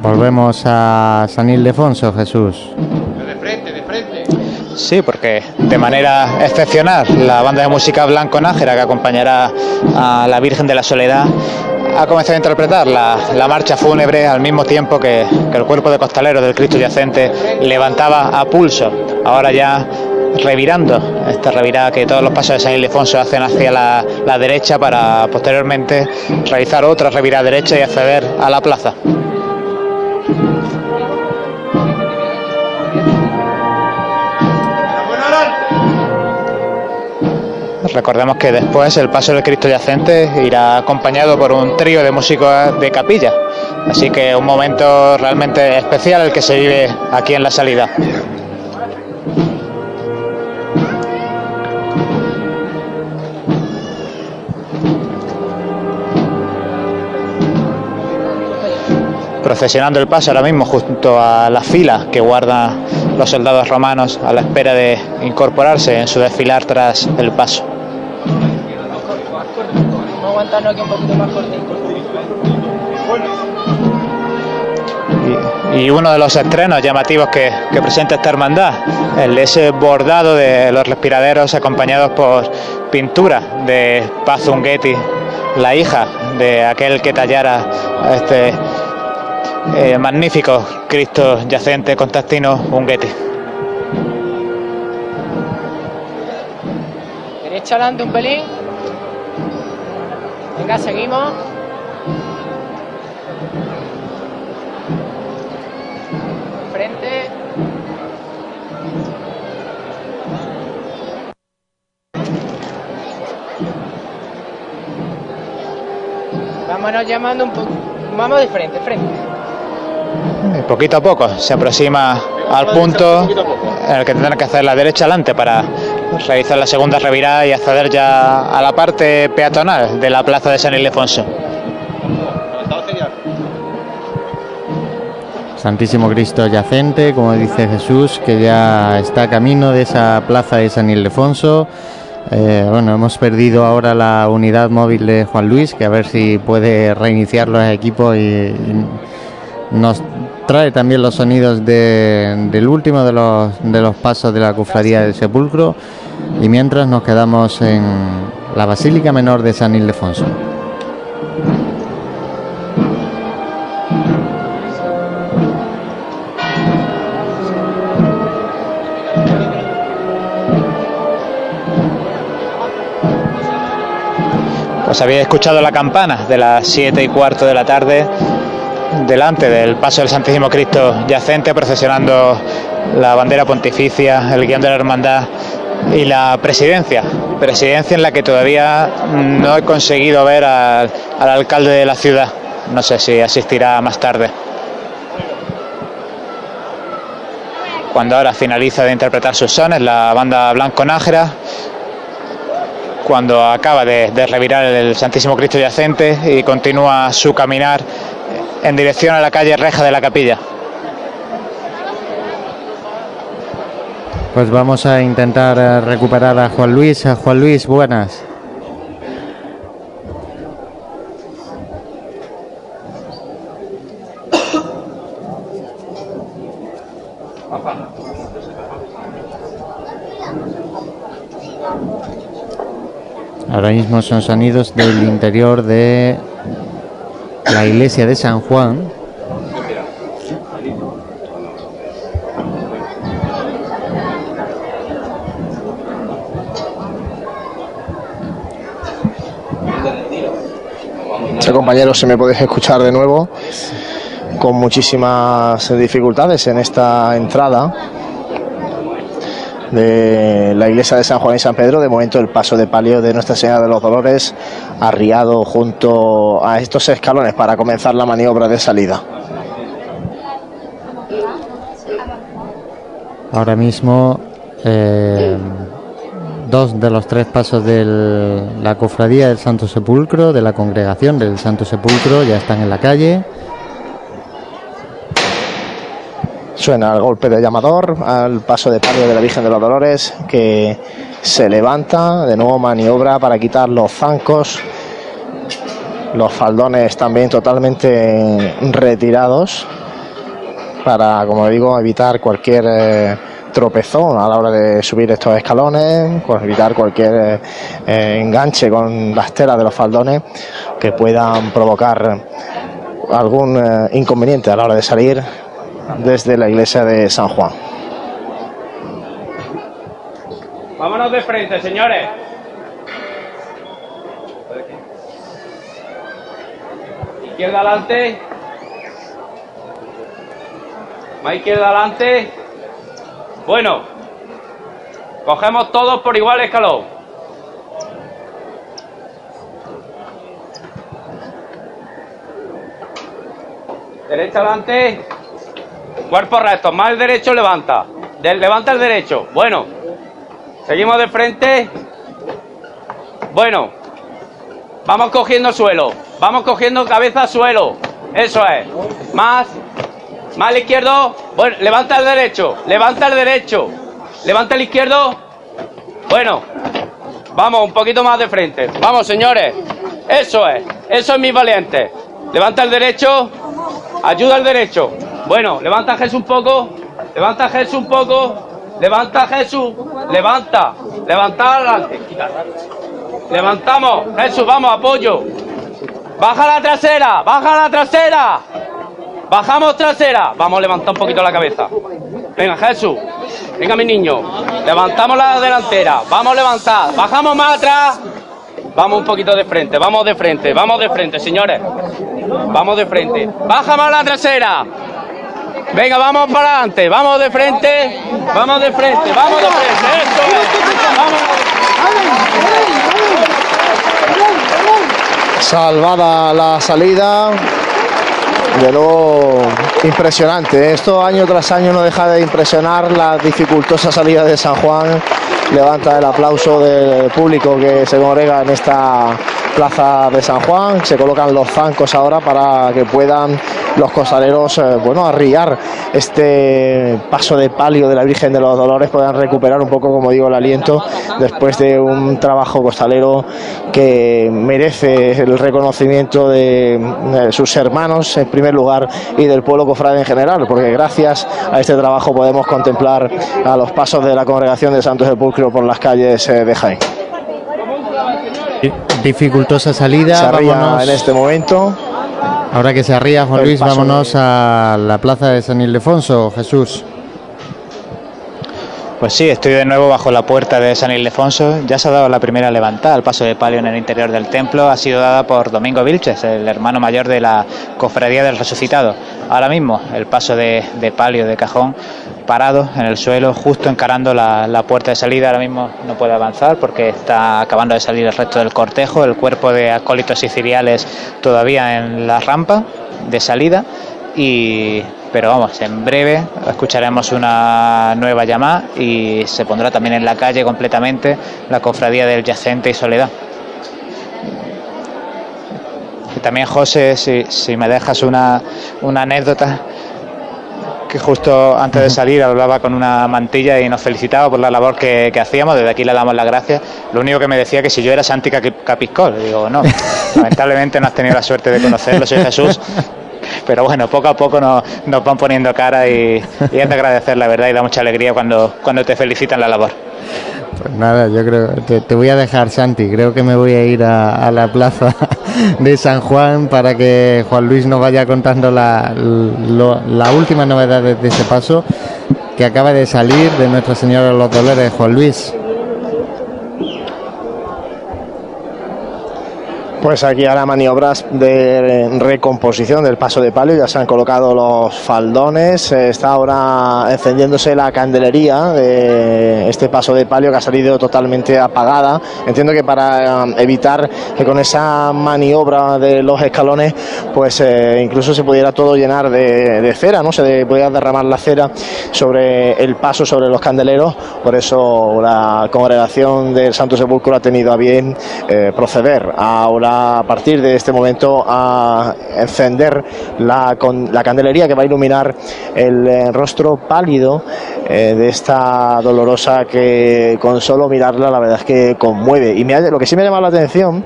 Volvemos a San Ildefonso, Jesús. Sí, porque de manera excepcional la banda de música Blanco Nájera que acompañará a la Virgen de la Soledad ha comenzado a interpretar la, la marcha fúnebre al mismo tiempo que, que el cuerpo de costaleros del Cristo yacente levantaba a pulso. Ahora ya revirando, esta revirada que todos los pasos de San Ildefonso hacen hacia la, la derecha para posteriormente realizar otra revirada derecha y acceder a la plaza. Recordemos que después el paso del Cristo yacente irá acompañado por un trío de músicos de capilla. Así que un momento realmente especial el que se vive aquí en la salida. Procesionando el paso ahora mismo junto a la fila que guardan los soldados romanos a la espera de incorporarse en su desfilar tras el paso. Vamos a aguantarnos aquí un poquito más cortito. Y, y uno de los estrenos llamativos que, que presenta esta hermandad, el ese bordado de los respiraderos acompañados por pintura de Paz Unguetti, la hija de aquel que tallara a este eh, magnífico Cristo yacente Constantino Unguetti. Derecha adelante un pelín. Venga, seguimos. Frente. Vámonos llamando un poco. Vamos de frente, frente. Eh, Poquito a poco se aproxima al punto en el que tendrán que hacer la derecha adelante para realizar la segunda revirada y acceder ya a la parte peatonal de la plaza de San Ildefonso. Santísimo Cristo yacente, como dice Jesús, que ya está camino de esa plaza de San Ildefonso. Eh, bueno, hemos perdido ahora la unidad móvil de Juan Luis, que a ver si puede reiniciar los equipos y, y nos trae también los sonidos de- del último de los, de los pasos de la cofradía del sepulcro. Y mientras nos quedamos en la Basílica Menor de San Ildefonso. Pues había escuchado la campana de las siete y cuarto de la tarde delante del paso del Santísimo Cristo yacente procesionando la bandera pontificia, el guion de la hermandad y la presidencia, presidencia en la que todavía no he conseguido ver al, al alcalde de la ciudad. No sé si asistirá más tarde. Cuando ahora finaliza de interpretar sus sones la banda Blanco Nájera, cuando acaba de, de revirar el Santísimo Cristo yacente y continúa su caminar en dirección a la calle Reja de la Capilla. Pues vamos a intentar eh, recuperar a Juan Luis. A Juan Luis, buenas. Ahora mismo son sonidos del interior de la iglesia de San Juan. Sí, compañeros, si me podéis escuchar de nuevo, con muchísimas dificultades en esta entrada de la iglesia de San Juan y San Pedro. De momento, el paso de palio de Nuestra Señora de los Dolores arriado junto a estos escalones para comenzar la maniobra de salida. Ahora mismo eh, dos de los tres pasos de la cofradía del Santo Sepulcro, de la congregación del Santo Sepulcro, ya están en la calle. Suena el golpe de llamador al paso de palio de la Virgen de los Dolores que se levanta, de nuevo maniobra para quitar los zancos, los faldones también totalmente retirados para, como digo, evitar cualquier eh, tropezón a la hora de subir estos escalones, pues evitar cualquier eh, enganche con las telas de los faldones que puedan provocar algún eh, inconveniente a la hora de salir desde la iglesia de San Juan. Vámonos de frente, señores. Izquierda adelante. Más izquierda adelante. Bueno. Cogemos todos por igual escalón. Derecha adelante. Cuerpo recto. Más el derecho levanta. Levanta el derecho. Bueno. Seguimos de frente. Bueno. Vamos cogiendo suelo. Vamos cogiendo cabeza suelo. Eso es. Más. Más al izquierdo. Bueno, levanta el derecho. Levanta el derecho. Levanta el izquierdo. Bueno. Vamos, un poquito más de frente. Vamos, señores. Eso es. Eso es mis valientes. Levanta el derecho. Ayuda al derecho. Bueno, levanta Jesús un poco. Levanta Jesús un poco. Levanta Jesús. Levanta. Levanta adelante. Levantamos. Jesús, vamos, apoyo. Baja la trasera. Baja la trasera. Bajamos trasera. Vamos a levantar un poquito la cabeza. Venga, Jesús. Venga, mi niño. Levantamos la delantera. Vamos a levantar. Bajamos más atrás. Vamos un poquito de frente. Vamos de frente. Vamos de frente, señores. Vamos de frente. Baja más la trasera. Venga, vamos para adelante. Vamos de frente. Vamos de frente. Vamos de frente. Salvada la salida. De nuevo, impresionante. Esto año tras año no deja de impresionar la dificultosa salida de San Juan. Levanta el aplauso del público que se congrega en esta plaza de San Juan. Se colocan los zancos ahora para que puedan los costaleros, eh, bueno, arriar este paso de palio de la Virgen de los Dolores, puedan recuperar un poco, como digo, el aliento después de un trabajo costalero que merece el reconocimiento de, sus hermanos en primer lugar y del pueblo cofrade en general, porque gracias a este trabajo podemos contemplar a los pasos de la congregación de Santos Sepulcro por las calles eh, de Jaén. Dificultosa salida. Se arría vámonos. en este momento. Ahora que se arría Juan Luis, vámonos a la plaza de San Ildefonso, Jesús. Pues sí, estoy de nuevo bajo la puerta de San Ildefonso. Ya se ha dado la primera levantada al paso de palio en el interior del templo. Ha sido dada por Domingo Vilches, el hermano mayor de la Cofradía del Resucitado. Ahora mismo el paso de, palio de cajón parado en el suelo, justo encarando la, la, puerta de salida. Ahora mismo no puede avanzar porque está acabando de salir el resto del cortejo. El cuerpo de acólitos siciliales todavía en la rampa de salida. Y pero vamos, en breve escucharemos una nueva llamada y se pondrá también en la calle completamente la cofradía del Yacente y Soledad. Y también, José, si, si me dejas una, una anécdota, que justo antes de salir hablaba con una mantilla y nos felicitaba por la labor que, que, hacíamos, desde aquí le damos las gracias. Lo único que me decía que si yo era Santi Capiscol, digo, no, lamentablemente no has tenido la suerte de conocerlo, soy Jesús, pero bueno, poco a poco nos, nos van poniendo cara y, es de agradecer la verdad y da mucha alegría cuando, cuando te felicitan la labor. Pues nada, yo creo, te, te, voy a dejar Santi, creo que me voy a ir a, la plaza de San Juan para que Juan Luis nos vaya contando la, lo, la última novedad de ese paso que acaba de salir de Nuestra Señora de los Dolores, Juan Luis. Pues aquí ahora maniobras de recomposición del paso de palio, ya se han colocado los faldones, está ahora encendiéndose la candelería de este paso de palio que ha salido totalmente apagada. Entiendo que para evitar que con esa maniobra de los escalones, pues eh, incluso se pudiera todo llenar de, cera, ¿no? Se pudiera derramar la cera sobre el paso, sobre los candeleros, por eso la congregación del Santo Sepulcro ha tenido a bien eh, proceder a partir de este momento a encender la, con, la candelería que va a iluminar el eh, rostro pálido eh, de esta dolorosa que con solo mirarla la verdad es que conmueve. Y me, lo que sí me ha llamado la atención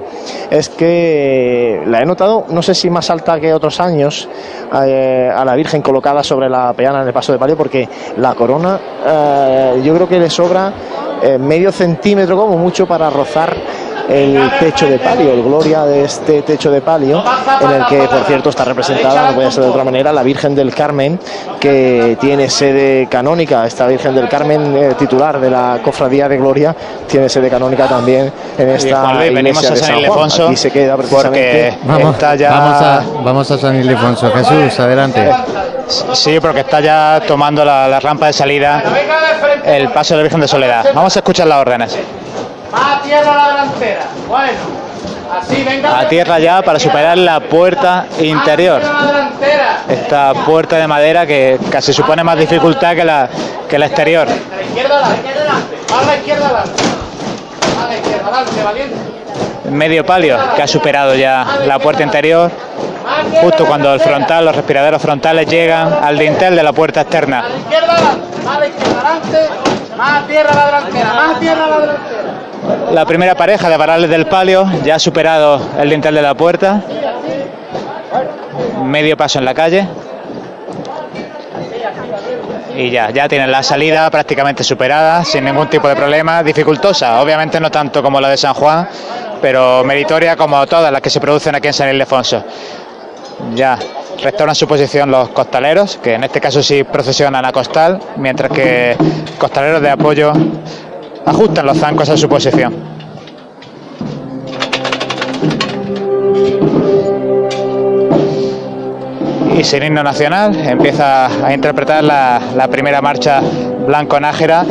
es que la he notado, no sé si más alta que otros años, eh, a la Virgen colocada sobre la peana en el paso de palio, porque la corona yo creo que le sobra medio centímetro como mucho para rozar el techo de palio, el gloria de este techo de palio, en el que por cierto está representada, no puede ser de otra manera, la Virgen del Carmen, que tiene sede canónica, esta Virgen del Carmen eh, titular de la Cofradía de Gloria, tiene sede canónica también en esta Luis, venimos a San Ildefonso Aquí se queda porque vamos, está ya... vamos, a, vamos a San Ildefonso. Jesús, adelante. Sí, porque está ya tomando la, la rampa de salida el paso de la Virgen de Soledad. Vamos a escuchar las órdenes. Más tierra a la delantera. Bueno. A tierra ya para superar la puerta interior. Esta puerta de madera que casi supone más dificultad que la, que la exterior. Medio palio que ha superado ya la puerta interior. Justo cuando el frontal, los respiraderos frontales llegan al dintel de la puerta externa. A la izquierda a la izquierda adelante. Más tierra a la delantera, más tierra a la delantera. La primera pareja de varales del palio ya ha superado el dintel de la puerta. Medio paso en la calle. Y ya, ya tienen la salida prácticamente superada, sin ningún tipo de problema. Dificultosa, obviamente no tanto como la de San Juan, pero meritoria como todas las que se producen aquí en San Ildefonso. Ya restauran su posición los costaleros, que en este caso sí procesionan a costal, mientras que costaleros de apoyo ajustan los zancos a su posición. Y sin himno nacional empieza a interpretar la, primera marcha blanco-nájera,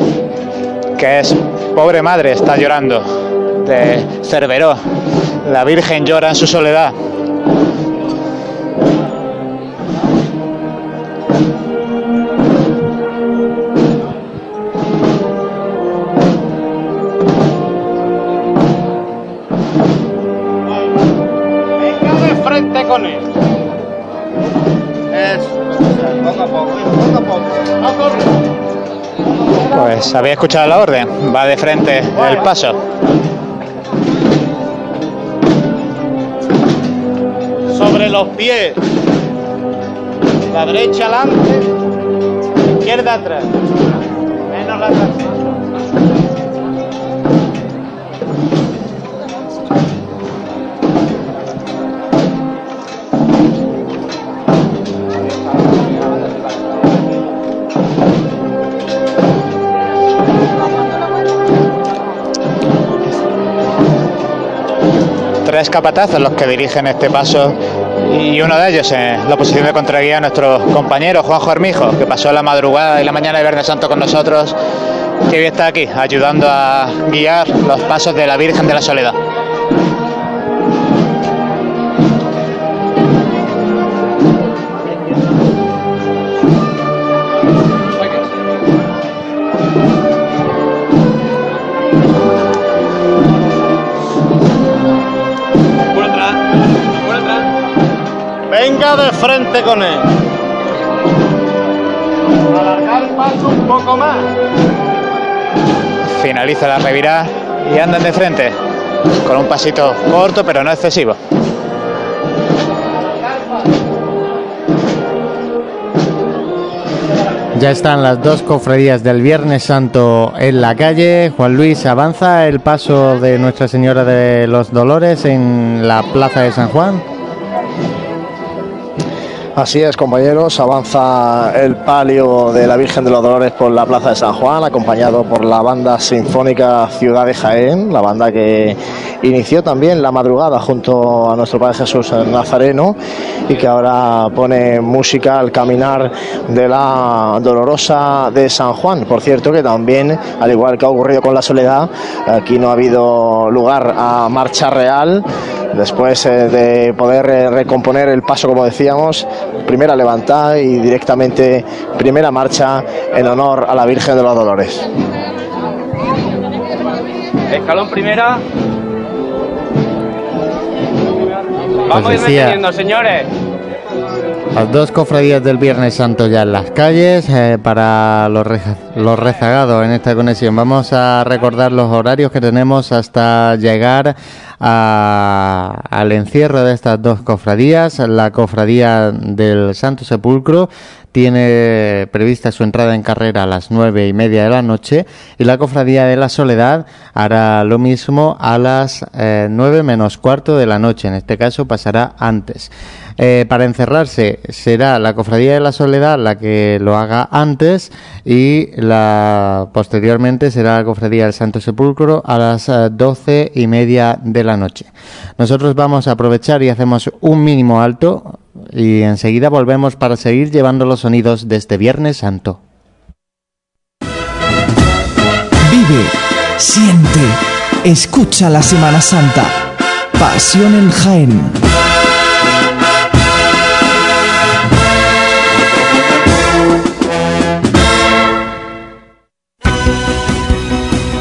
que es Pobre Madre está llorando, de Cerveró. La Virgen llora en su soledad. Pues había escuchado la orden, va de frente el paso. Sobre los pies. La derecha adelante, la izquierda atrás. Tres capatazos los que dirigen este paso y uno de ellos en la posición de contraguía nuestro compañero Juanjo Armijo, que pasó la madrugada y la mañana de Viernes Santo con nosotros, que hoy está aquí ayudando a guiar los pasos de la Virgen de la Soledad. Frente con él. Alargar el paso un poco más. Finaliza la revirada y andan de frente, con un pasito corto pero no excesivo. Ya están las dos cofradías del Viernes Santo en la calle. Juan Luis, avanza el paso de Nuestra Señora de los Dolores en la Plaza de San Juan. Así es, compañeros, avanza el palio de la Virgen de los Dolores por la Plaza de San Juan, acompañado por la banda sinfónica Ciudad de Jaén, la banda que inició también la madrugada junto a nuestro Padre Jesús Nazareno y que ahora pone música al caminar de la Dolorosa de San Juan. Por cierto que también, al igual que ha ocurrido con la Soledad, aquí no ha habido lugar a marcha real después eh, de poder eh, recomponer el paso, como decíamos, primera levantada y directamente primera marcha en honor a la Virgen de los Dolores. Escalón primera. Vamos a ir señores. Las dos cofradías del Viernes Santo ya en las calles eh, para los, rezagados en esta conexión. Vamos a recordar los horarios que tenemos hasta llegar a- al encierro de estas dos cofradías. La cofradía del Santo Sepulcro tiene prevista su entrada en carrera a las nueve y media de la noche y la cofradía de la Soledad hará lo mismo a las eh, nueve menos cuarto de la noche. En este caso pasará antes. Eh, para encerrarse será la Cofradía de la Soledad la que lo haga antes y la posteriormente será la Cofradía del Santo Sepulcro a las eh, doce y media de la noche. Nosotros vamos a aprovechar y hacemos un mínimo alto y enseguida volvemos para seguir llevando los sonidos de este Viernes Santo. Vive, siente, escucha la Semana Santa. Pasión en Jaén.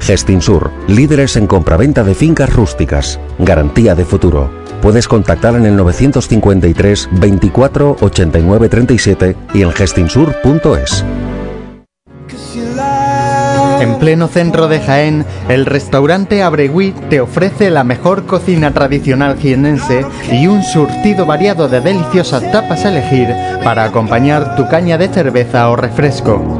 Gestinsur, líderes en compraventa de fincas rústicas. Garantía de futuro. Puedes contactar en el 953 24 89 37 y en gestinsur.es. En pleno centro de Jaén, el restaurante Abregui te ofrece la mejor cocina tradicional jienense y un surtido variado de deliciosas tapas a elegir para acompañar tu caña de cerveza o refresco.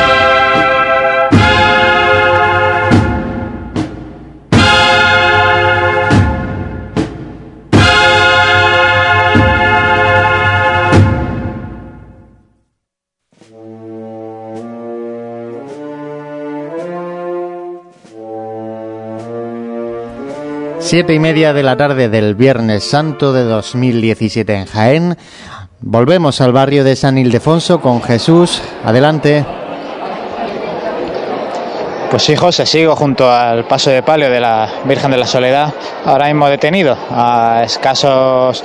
Siete y media de la tarde del Viernes Santo de 2017 en Jaén. Volvemos al barrio de San Ildefonso con Jesús. Adelante. Pues sí, José, sigo junto al paso de palio de la Virgen de la Soledad, ahora mismo detenido a escasos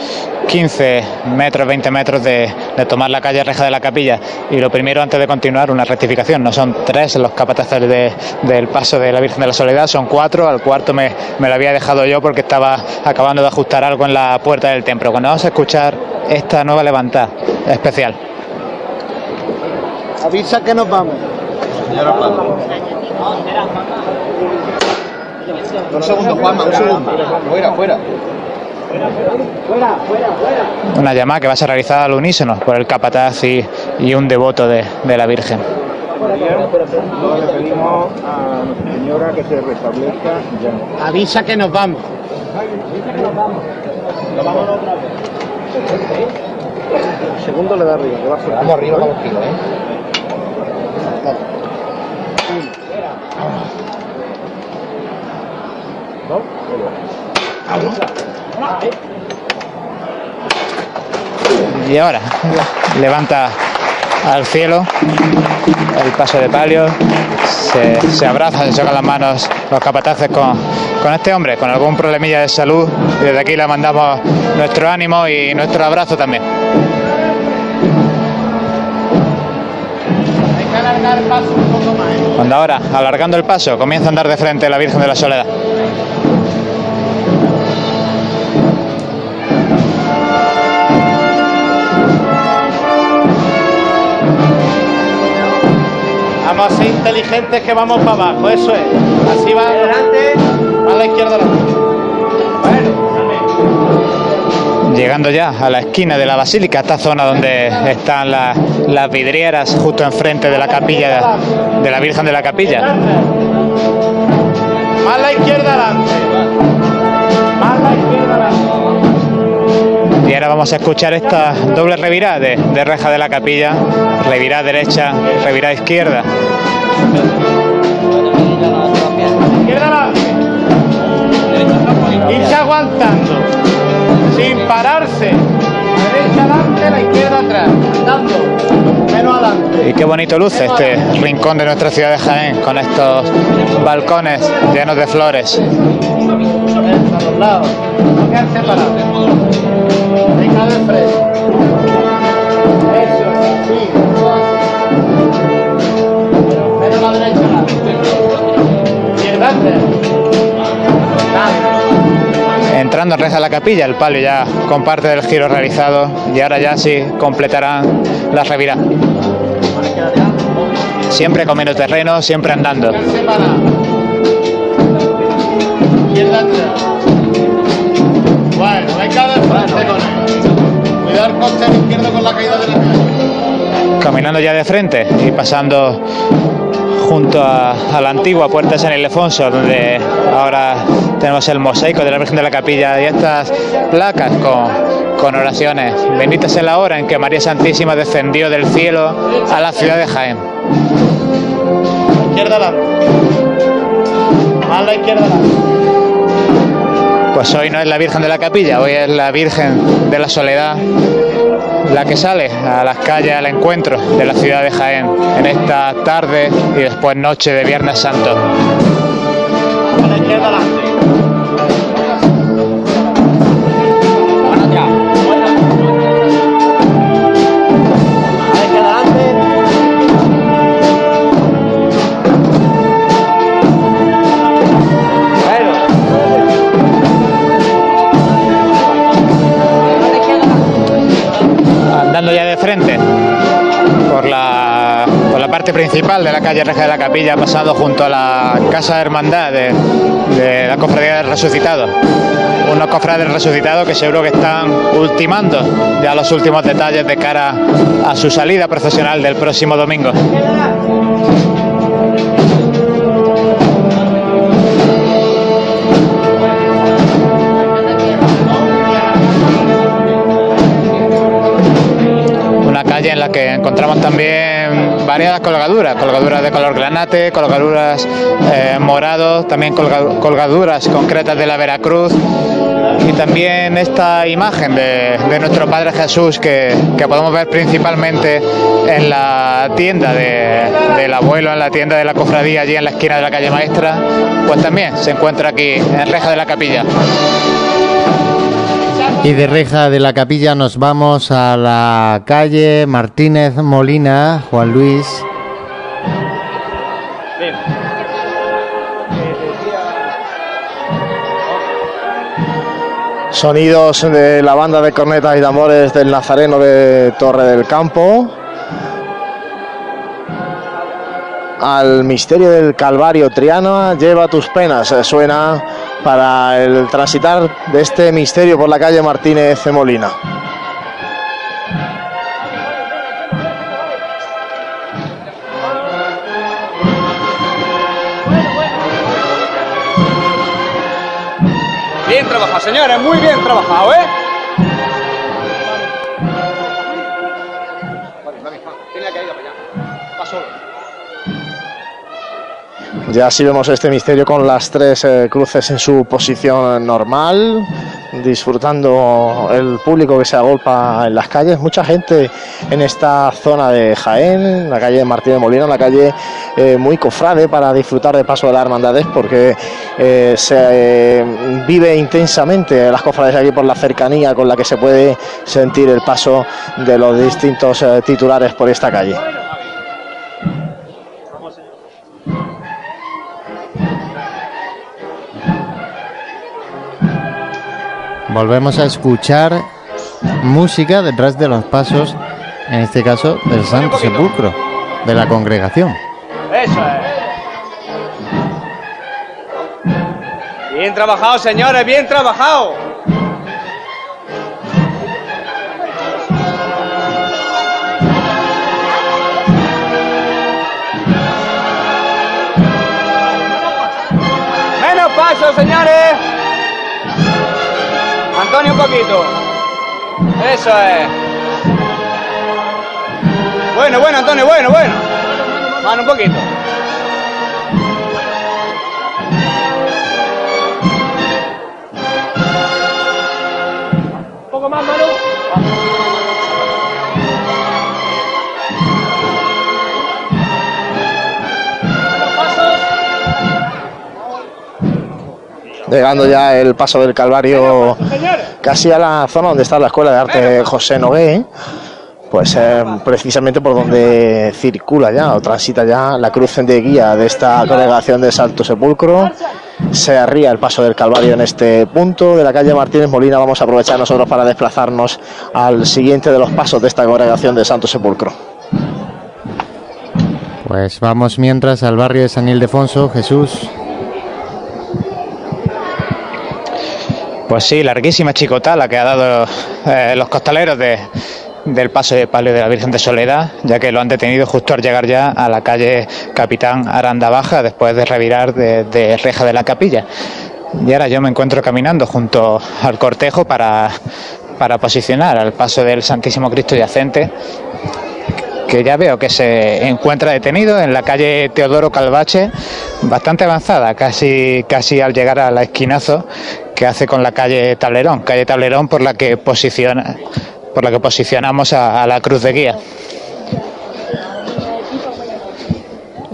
15 metros, 20 metros de, de, tomar la calle Reja de la Capilla. Y lo primero, antes de continuar, una rectificación. No son tres los capataces de, del paso de la Virgen de la Soledad, son cuatro. Al cuarto me, me lo había dejado yo porque estaba acabando de ajustar algo en la puerta del templo. Cuando vamos a escuchar esta nueva levantada especial. Avisa que nos vamos. Un segundo, Juanma, un segundo. Fuera, fuera. Una llamada que va a ser realizada al unísono por el capataz y, y un devoto de, de, la Virgen. Le pedimos a Nuestra Señora que se restablezca ya. Avisa que nos vamos. El segundo le da arriba, que va a Vamos arriba, vamos arriba, ¿eh? Y ahora levanta al cielo el paso de palio, se, se abrazan, se chocan las manos los capataces con, con este hombre, con algún problemilla de salud. Desde aquí le mandamos nuestro ánimo y nuestro abrazo también. Alargar el paso un poco más, ¿eh? Cuando ahora, alargando el paso, comienza a andar de frente la Virgen de la Soledad. Vamos a ser inteligentes que vamos para abajo, eso es. Así va adelante, a la izquierda. Bueno, Llegando ya a la esquina de la basílica, esta zona donde están las, las vidrieras justo enfrente de la capilla de la Virgen de la Capilla. Más la izquierda adelante. Más la izquierda adelante. Y ahora vamos a escuchar esta doble revirada de, de reja de la capilla, revirada derecha, revirada izquierda. Izquierda adelante. Irse aguantando. Sin pararse. Derecha adelante, la izquierda atrás. Dando. Menos adelante. Y qué bonito luce este rincón de nuestra ciudad de Jaén, con estos balcones llenos de flores. A los lados. No quedar separados. Venga de frente. Eso, sí. Menos la derecha adelante. Atrás. Entrando en reja de la capilla, el palio ya con parte del giro realizado y ahora ya sí completarán la revirada. Siempre comiendo terreno, siempre andando. Caminando ya de frente y pasando junto a, a la antigua puerta de San Ildefonso, donde ahora tenemos el mosaico de la Virgen de la Capilla y estas placas con, con oraciones. Bendita sea la hora en que María Santísima descendió del cielo a la ciudad de Jaén. Izquierda. Más la izquierda. Pues hoy no es la Virgen de la Capilla, hoy es la Virgen de la Soledad la que sale a las calles al encuentro de la ciudad de Jaén en esta tarde y después noche de Viernes Santo. Principal de la calle Reja de la Capilla, pasando junto a la Casa de Hermandad de, de la Cofradía del Resucitado. Unos cofrades resucitados que seguro que están ultimando ya los últimos detalles de cara a su salida procesional del próximo domingo. Una calle en la que encontramos también variadas colgaduras, colgaduras de color granate, colgaduras eh, morados, también colga- colgaduras concretas de la Veracruz y también esta imagen de, de nuestro Padre Jesús que, que podemos ver principalmente en la tienda de- del abuelo, en la tienda de la cofradía allí en la esquina de la calle Maestra, pues también se encuentra aquí en Reja de la Capilla. Y de reja de la capilla nos vamos a la calle Martínez Molina, Juan Luis. Sonidos de la banda de cornetas y tambores del Nazareno de Torre del Campo. Al misterio del Calvario Triana, lleva tus penas. eh, Suena para el transitar de este misterio por la calle Martínez de Molina. Bien trabajado, señores, muy bien trabajado, ¿eh? Ya sí vemos este misterio con las tres eh, cruces en su posición normal, disfrutando el público que se agolpa en las calles. Mucha gente en esta zona de Jaén, la calle Martínez Molina, una calle eh, muy cofrade para disfrutar de paso de las hermandades, porque eh, se vive intensamente las cofrades aquí por la cercanía con la que se puede sentir el paso de los distintos titulares por esta calle. volvemos a escuchar música detrás de los pasos, en este caso del Santo Sepulcro, de la congregación. Eso es. Bien trabajado, señores, bien trabajado. Menos pasos, señores. Antonio, un poquito. Eso es. Bueno, bueno, Antonio, bueno, bueno. Mano, un poquito. Un poco más, Manu. Llegando ya el paso del Calvario casi a la zona donde está la Escuela de Arte José Nogué, pues eh, precisamente por donde circula ya o transita ya la cruz de guía de esta congregación de Santo Sepulcro. Se arría el paso del Calvario en este punto de la calle Martínez Molina. Vamos a aprovechar nosotros para desplazarnos al siguiente de los pasos de esta congregación de Santo Sepulcro. Pues vamos mientras al barrio de San Ildefonso, Jesús. Pues sí, larguísima chicota la que ha dado eh, los costaleros de, del paso de palio de la Virgen de Soledad, ya que lo han detenido justo al llegar ya a la calle Capitán Aranda Baja, después de revirar de, de Reja de la Capilla. Y ahora yo me encuentro caminando junto al cortejo para, para posicionar al paso del Santísimo Cristo yacente, que ya veo que se encuentra detenido en la calle Teodoro Calvache, bastante avanzada, casi, casi al llegar a la esquinazo que hace con la calle Tablerón, calle Tablerón por la que posiciona, por la que posicionamos a, la cruz de guía.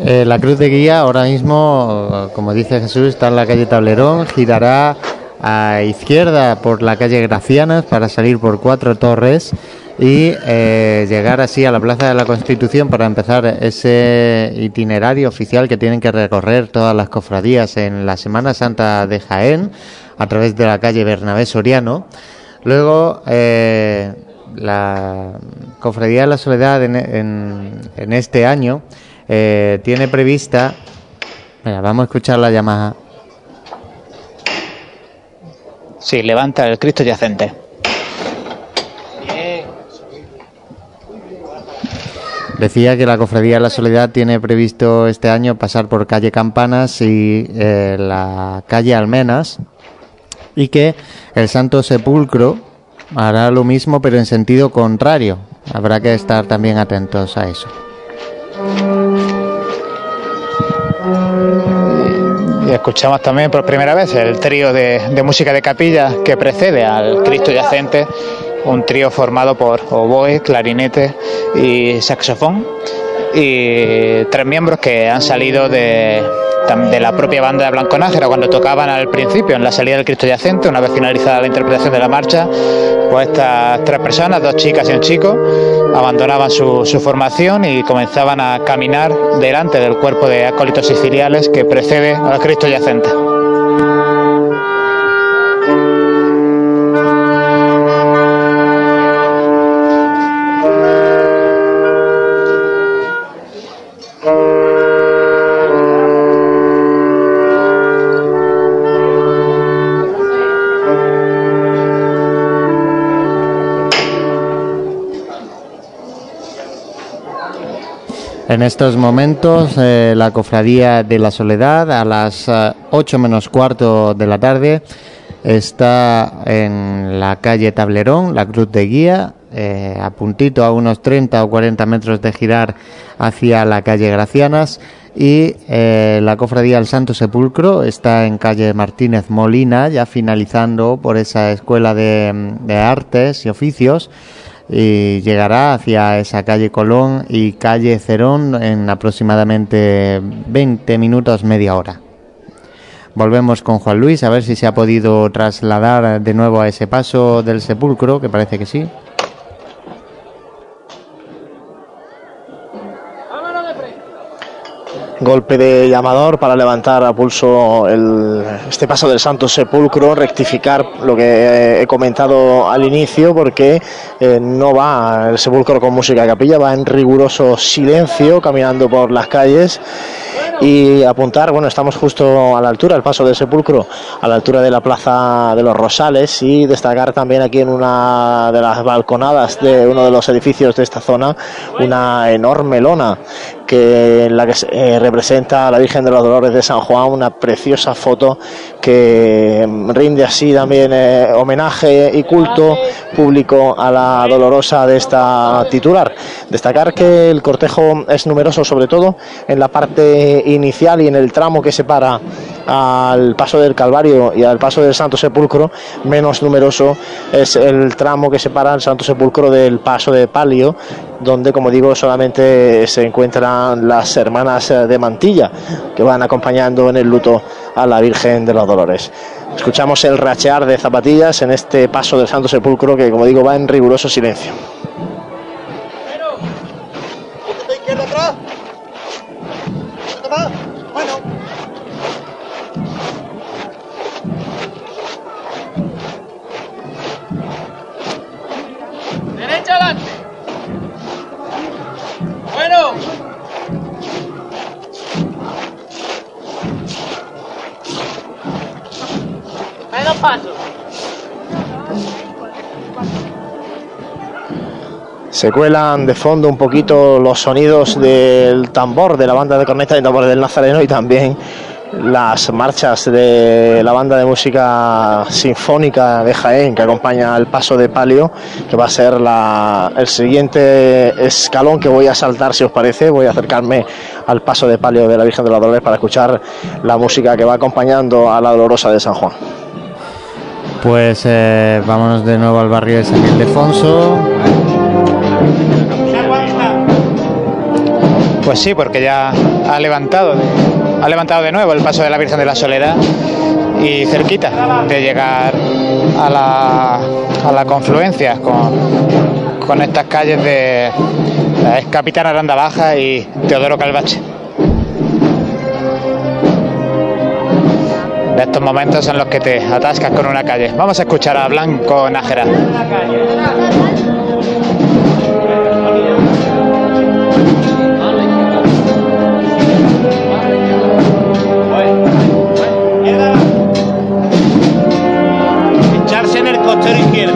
Eh, la cruz de guía ahora mismo, como dice Jesús, está en la calle Tablerón, girará a izquierda por la calle Gracianas para salir por Cuatro Torres y eh, llegar así a la Plaza de la Constitución para empezar ese itinerario oficial que tienen que recorrer todas las cofradías en la Semana Santa de Jaén a través de la calle Bernabé Soriano. Luego, eh, la Cofradía de la Soledad en, este año eh, tiene prevista... Vamos a escuchar la llamada. Sí, levanta el Cristo yacente. Decía que la Cofradía de la Soledad tiene previsto este año pasar por calle Campanas y eh, la calle Almenas y que el Santo Sepulcro hará lo mismo pero en sentido contrario. Habrá que estar también atentos a eso. Y escuchamos también por primera vez el trío de, de música de capilla que precede al Cristo yacente, un trío formado por oboe, clarinete y saxofón, y tres miembros que han salido de, de la propia banda de Blanco Nájera cuando tocaban al principio en la salida del Cristo yacente, una vez finalizada la interpretación de la marcha, pues estas tres personas, dos chicas y un chico, abandonaban su, su formación y comenzaban a caminar delante del cuerpo de acólitos siciliales que precede al Cristo yacente. En estos momentos, eh, la Cofradía de la Soledad, a las 8 menos cuarto de la tarde, está en la calle Tablerón, la Cruz de Guía, eh, a puntito a unos 30 o 40 metros de girar hacia la calle Gracianas. Y eh, la Cofradía del Santo Sepulcro está en calle Martínez Molina, ya finalizando por esa escuela de artes y oficios y llegará hacia esa calle Colón y calle Cerón en aproximadamente 20 minutos, media hora. Volvemos con Juan Luis a ver si se ha podido trasladar de nuevo a ese paso del sepulcro, que parece que sí. Golpe de llamador para levantar a pulso el- este paso del Santo Sepulcro, rectificar lo que he comentado al inicio, porque eh, no va el sepulcro con música de capilla, va en riguroso silencio, caminando por las calles. y apuntar, bueno, estamos justo a la altura, el paso del sepulcro, a la altura de la plaza de los Rosales y destacar también aquí en una de las balconadas de uno de los edificios de esta zona una enorme lona que en la que eh, representa a la Virgen de los Dolores de San Juan, una preciosa foto que rinde así también eh, homenaje y culto público a la dolorosa de esta titular. Destacar que el cortejo es numeroso, sobre todo en la parte inicial y en el tramo que separa al paso del Calvario y al paso del Santo Sepulcro, menos numeroso es el tramo que separa al Santo Sepulcro del paso de Palio, donde, como digo, solamente se encuentran las hermanas de Mantilla, que van acompañando en el luto a la Virgen de los Dolores. Escuchamos el rachear de zapatillas en este paso del Santo Sepulcro que, como digo, va en riguroso silencio. Se cuelan de fondo un poquito los sonidos del tambor de la banda de corneta y tambores del Nazareno y también las marchas de la banda de música sinfónica de Jaén que acompaña al paso de palio, que va a ser el siguiente escalón que voy a saltar, si os parece. Voy a acercarme al paso de palio de la Virgen de los Dolores para escuchar la música que va acompañando a la Dolorosa de San Juan. Pues eh, vámonos de nuevo al barrio de San Ildefonso. Pues sí, porque ya ha levantado, ha levantado de nuevo el paso de la Virgen de la Soledad y cerquita de llegar a la, a la confluencia con, con estas calles de la ex Capitán Aranda Baja y Teodoro Calvache. De estos momentos en los que te atascas con una calle. Vamos a escuchar a Blanco Nájera. Echarse en el costero izquierdo.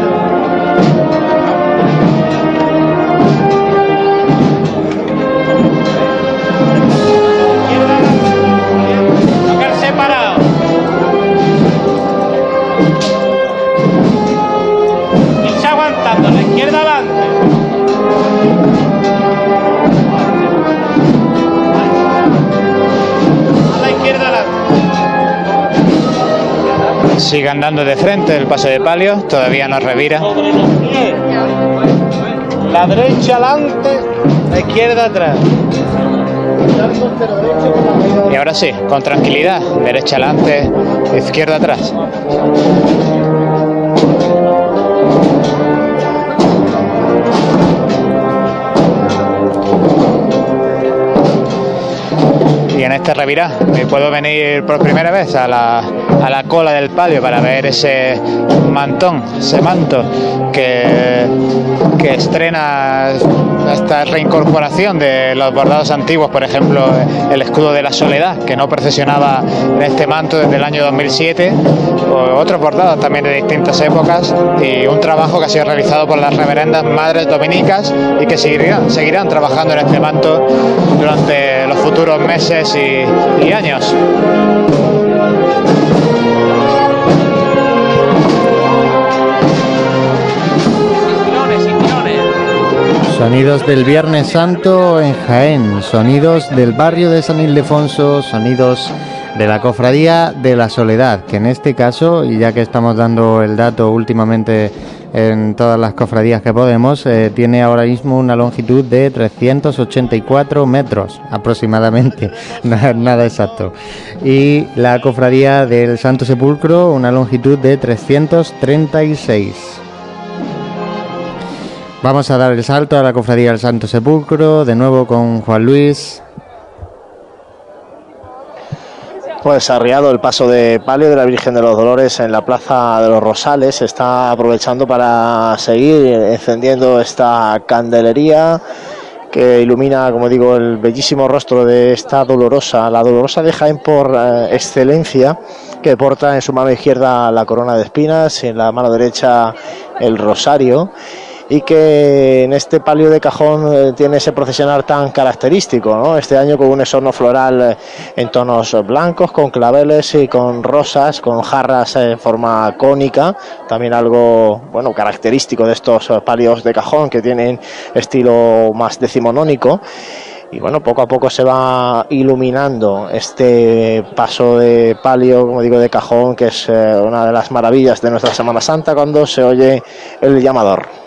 Sigue andando de frente el paso de palio, todavía no revira. Sobre los pies. La derecha adelante, la izquierda atrás. Y ahora sí, con tranquilidad, derecha adelante, izquierda atrás. Y en este revirá me puedo venir por primera vez a la, a la cola del palio para ver ese mantón, ese manto que, que estrena esta reincorporación de los bordados antiguos, por ejemplo, el escudo de la soledad, que no procesionaba en este manto desde el año 2007, o otros bordados también de distintas épocas, y un trabajo que ha sido realizado por las reverendas madres dominicas y que seguirán, seguirán trabajando en este manto durante los futuros meses y, y años. Sonidos del Viernes Santo en Jaén, sonidos del barrio de San Ildefonso, sonidos de la Cofradía de la Soledad, que en este caso, y ya que estamos dando el dato últimamente en todas las cofradías que podemos, eh, tiene ahora mismo una longitud de 384 metros aproximadamente, nada, nada exacto. Y la Cofradía del Santo Sepulcro, una longitud de 336. Vamos a dar el salto a la Cofradía del Santo Sepulcro, de nuevo con Juan Luis. Pues arriado el paso de palio de la Virgen de los Dolores en la Plaza de los Rosales. Se está aprovechando para seguir encendiendo esta candelería que ilumina, como digo, el bellísimo rostro de esta dolorosa, la dolorosa de Jaén por eh, excelencia, que porta en su mano izquierda la corona de espinas y en la mano derecha el rosario y que en este palio de cajón eh, tiene ese procesionar tan característico, ¿no? Este año con un esorno floral eh, en tonos blancos, con claveles y con rosas, con jarras en forma cónica, también algo, bueno, característico de estos eh, palios de cajón que tienen estilo más decimonónico y bueno, poco a poco se va iluminando este paso de palio, como digo, de cajón, que es una de las maravillas de nuestra Semana Santa cuando se oye el llamador.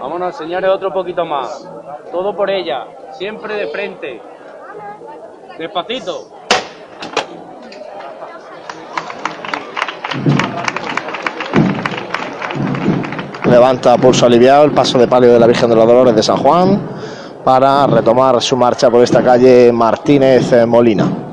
Vámonos, señores, otro poquito más. Todo por ella, siempre de frente. Despacito. Levanta pulso aliviado el paso de palio de la Virgen de los Dolores de San Juan para retomar su marcha por esta calle Martínez Molina.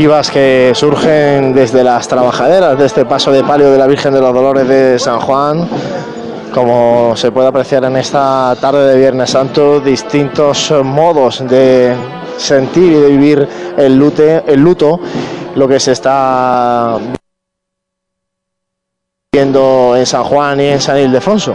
Que surgen desde las trabajaderas de este paso de palio de la Virgen de los Dolores de San Juan. Como se puede apreciar en esta tarde de Viernes Santo, distintos modos de sentir y de vivir el luto, lo que se está viendo en San Juan y en San Ildefonso.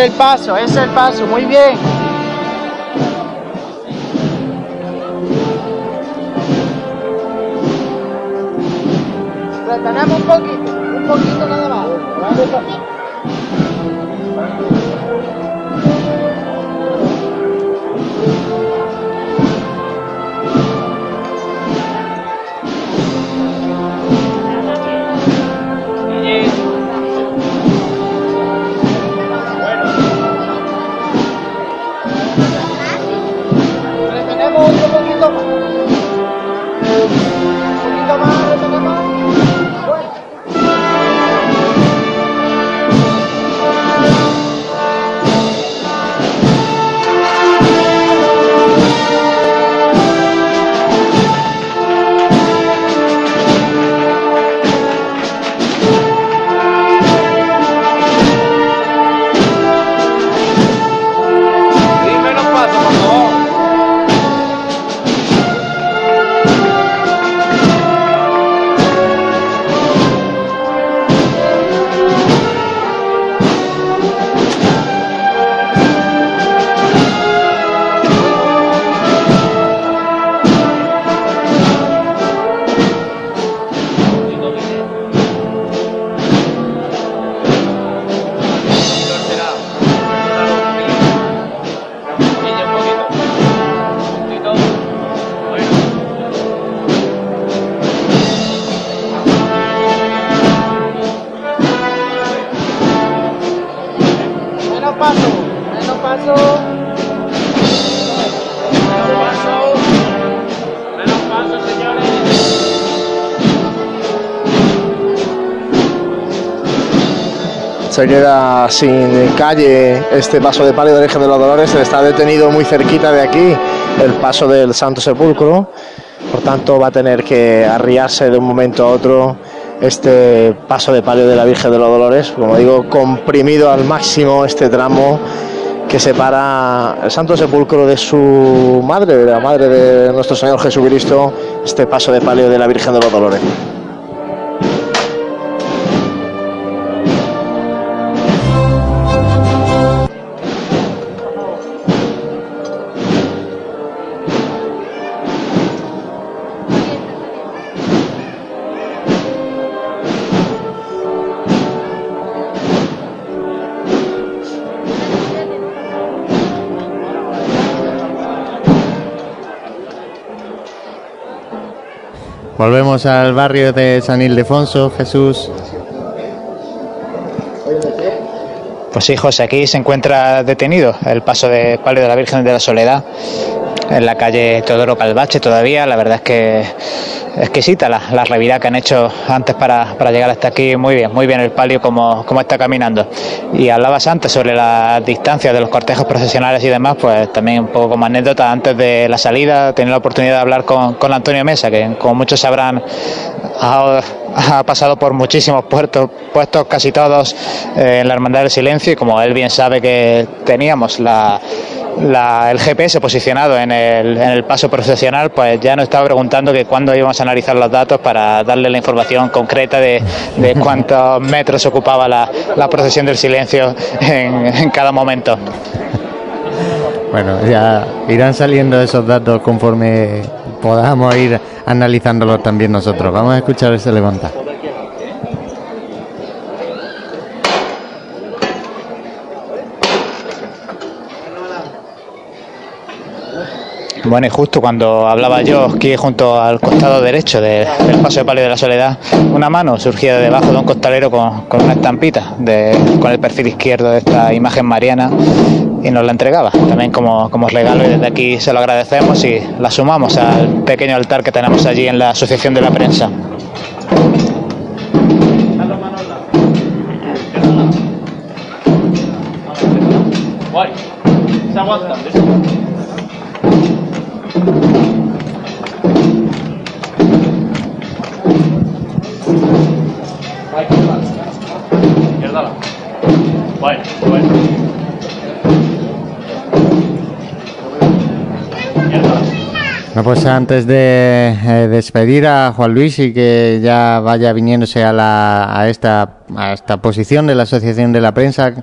Es el paso, es el paso, muy bien. Retenemos un poquito, un poquito nada más. Se queda sin calle este paso de palio de Virgen de los Dolores. Está detenido muy cerquita de aquí el paso del Santo Sepulcro. Por tanto, va a tener que arriarse de un momento a otro este paso de palio de la Virgen de los Dolores. Como digo, comprimido al máximo este tramo que separa el Santo Sepulcro de su madre, de la madre de nuestro Señor Jesucristo, este paso de palio de la Virgen de los Dolores. Volvemos al barrio de San Ildefonso, Jesús. Pues sí, José, aquí se encuentra detenido el paso de palio de la Virgen de la Soledad en la calle Teodoro Calvache todavía. La verdad es que exquisita la, la revirada que han hecho antes para, para, llegar hasta aquí. Muy bien, muy bien el palio como, como está caminando. Y hablabas antes sobre las distancias de los cortejos profesionales y demás, pues también un poco como anécdota, antes de la salida tenía la oportunidad de hablar con, con Antonio Mesa, que como muchos sabrán ha, ha pasado por muchísimos puertos, puestos casi todos eh, en la Hermandad del Silencio y como él bien sabe que teníamos la la, el GPS posicionado en el, en el, paso profesional, pues ya nos estaba preguntando que cuándo íbamos a analizar los datos para darle la información concreta de, de cuántos metros ocupaba la, la, procesión del silencio en, en, cada momento. Bueno, ya irán saliendo esos datos conforme podamos ir analizándolos también nosotros. Vamos a escuchar ese levanta. Bueno, y justo cuando hablaba yo aquí junto al costado derecho de, del paso de palio de la soledad, una mano surgía de debajo de un costalero con, una estampita con el perfil izquierdo de esta imagen mariana y nos la entregaba también como, como regalo y desde aquí se lo agradecemos y la sumamos al pequeño altar que tenemos allí en la Asociación de la Prensa. Se aguanta. Pues antes de eh, despedir a Juan Luis y que ya vaya viniéndose a, la, a, esta, a esta posición de la Asociación de la Prensa,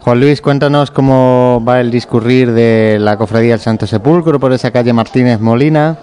Juan Luis, cuéntanos cómo va el discurrir de la Cofradía del Santo Sepulcro por esa calle Martínez Molina.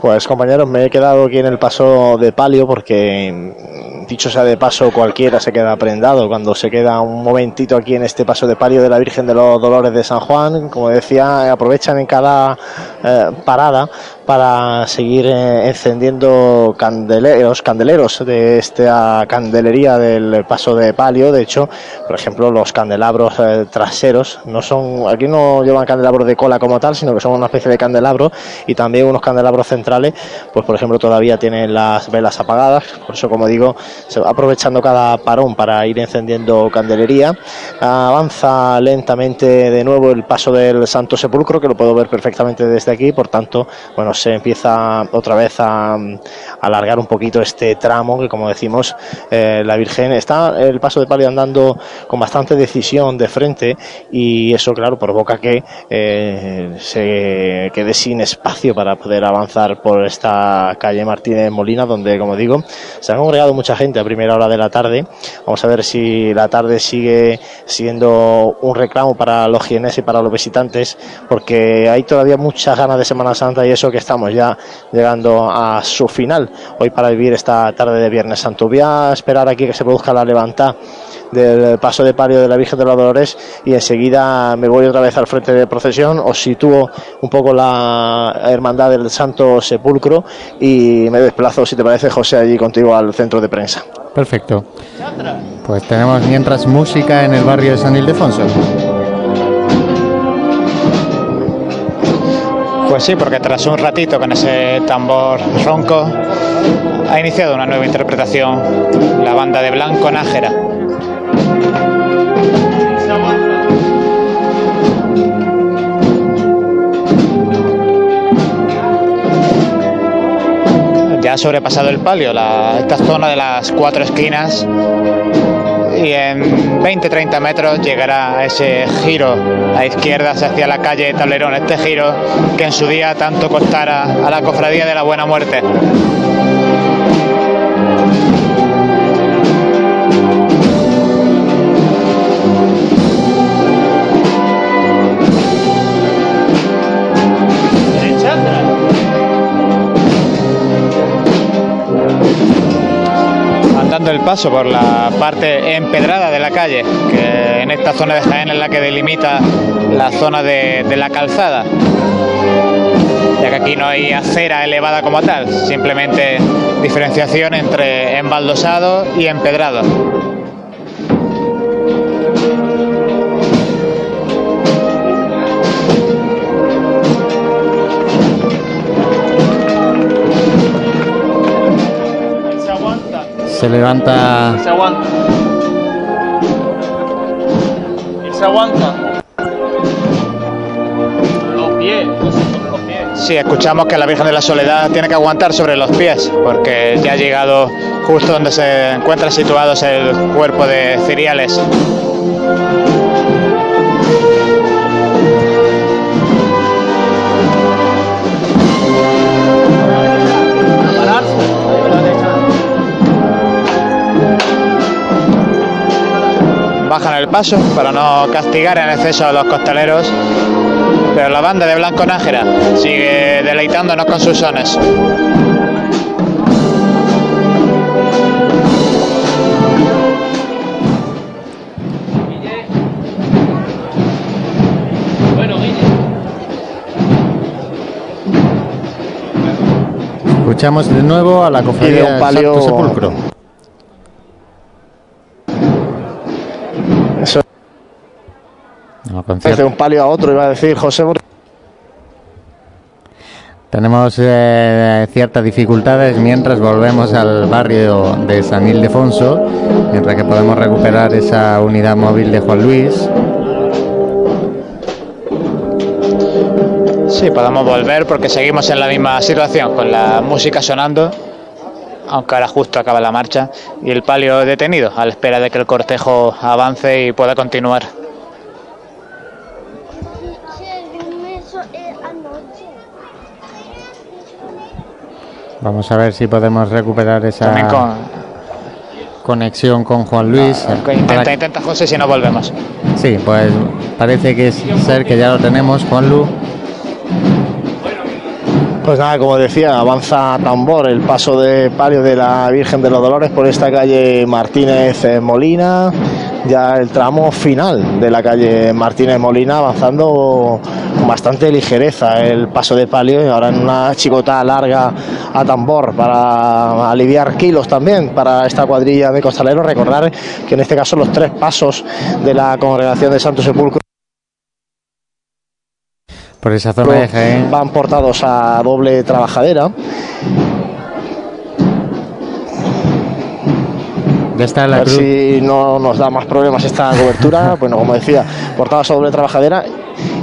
Pues compañeros, me he quedado aquí en el paso de palio porque, dicho sea de paso, cualquiera se queda prendado cuando se queda un momentito aquí en este paso de palio de la Virgen de los Dolores de San Juan. Como decía, aprovechan en cada eh, parada para seguir eh, encendiendo candeleros, candeleros de esta candelería del paso de palio. De hecho, por ejemplo, los candelabros eh, traseros no son, aquí no llevan candelabros de cola como tal, sino que son una especie de candelabro y también unos candelabros centrales, pues por ejemplo todavía tienen las velas apagadas. Por eso, como digo, se va aprovechando cada parón para ir encendiendo candelería. Avanza lentamente de nuevo el paso del Santo Sepulcro, que lo puedo ver perfectamente desde aquí. Por tanto, bueno, se empieza otra vez a, alargar un poquito este tramo que como decimos eh, la Virgen está el paso de palio andando con bastante decisión de frente y eso claro provoca que eh, se quede sin espacio para poder avanzar por esta calle Martínez Molina donde como digo se ha congregado mucha gente a primera hora de la tarde. Vamos a ver si la tarde sigue siendo un reclamo para los jienes y para los visitantes porque hay todavía muchas ganas de Semana Santa y eso que estamos ya llegando a su final hoy para vivir esta tarde de Viernes Santo. Voy a esperar aquí que se produzca la levanta del paso de palio de la Virgen de los Dolores y enseguida me voy otra vez al frente de procesión, os sitúo un poco la hermandad del Santo Sepulcro y me desplazo, si te parece, José, allí contigo al centro de prensa. Perfecto. Pues tenemos mientras música en el barrio de San Ildefonso. Pues sí, porque tras un ratito con ese tambor ronco ha iniciado una nueva interpretación la banda de Blanco Nájera. Ya ha sobrepasado el palio, la, esta zona de las cuatro esquinas y en 20-30 metros llegará a ese giro a izquierdas hacia la calle Tablerón, este giro que en su día tanto costara a la cofradía de la Buena Muerte. Andando el paso por la parte empedrada de la calle, que en esta zona de Jaén es la que delimita la zona de, de la calzada, ya que aquí no hay acera elevada como tal, simplemente diferenciación entre embaldosado y empedrado. Se levanta Se aguanta. Se aguanta. Los pies. Los pies. Sí, escuchamos que la Virgen de la Soledad tiene que aguantar sobre los pies, porque ya ha llegado justo donde se encuentra situado el cuerpo de Ciriales. Bajan el paso para no castigar en exceso a los costaleros, pero la banda de Blanco Nájera sigue deleitándonos con sus sones. Bueno, Guille. Escuchamos de nuevo a la Y de cofradía un palio- Santo Sepulcro. Concierto. de un palio a otro, iba a decir José. Tenemos eh, ciertas dificultades mientras volvemos al barrio de San Ildefonso, mientras que podemos recuperar esa unidad móvil de Juan Luis. Sí, podemos volver porque seguimos en la misma situación, con la música sonando, aunque ahora justo acaba la marcha, y el palio detenido, a la espera de que el cortejo avance y pueda continuar. Vamos a ver si podemos recuperar esa con, conexión con Juan Luis. intenta, intenta José si no volvemos. Sí, pues parece que es ser que ya lo tenemos, Juan Lu. Pues nada, como decía, avanza tambor el paso de palio de la Virgen de los Dolores por esta calle Martínez eh, Molina. Ya el tramo final de la calle Martínez Molina avanzando con bastante ligereza el paso de palio y ahora en una chicota larga a tambor para aliviar kilos también para esta cuadrilla de costaleros. Recordar que en este caso los tres pasos de la congregación de Santo Sepulcro Por esa zona de Jaén. van portados a doble trabajadera. Está A la ver cruz. si no nos da más problemas esta cobertura. bueno, como decía, portados a doble trabajadera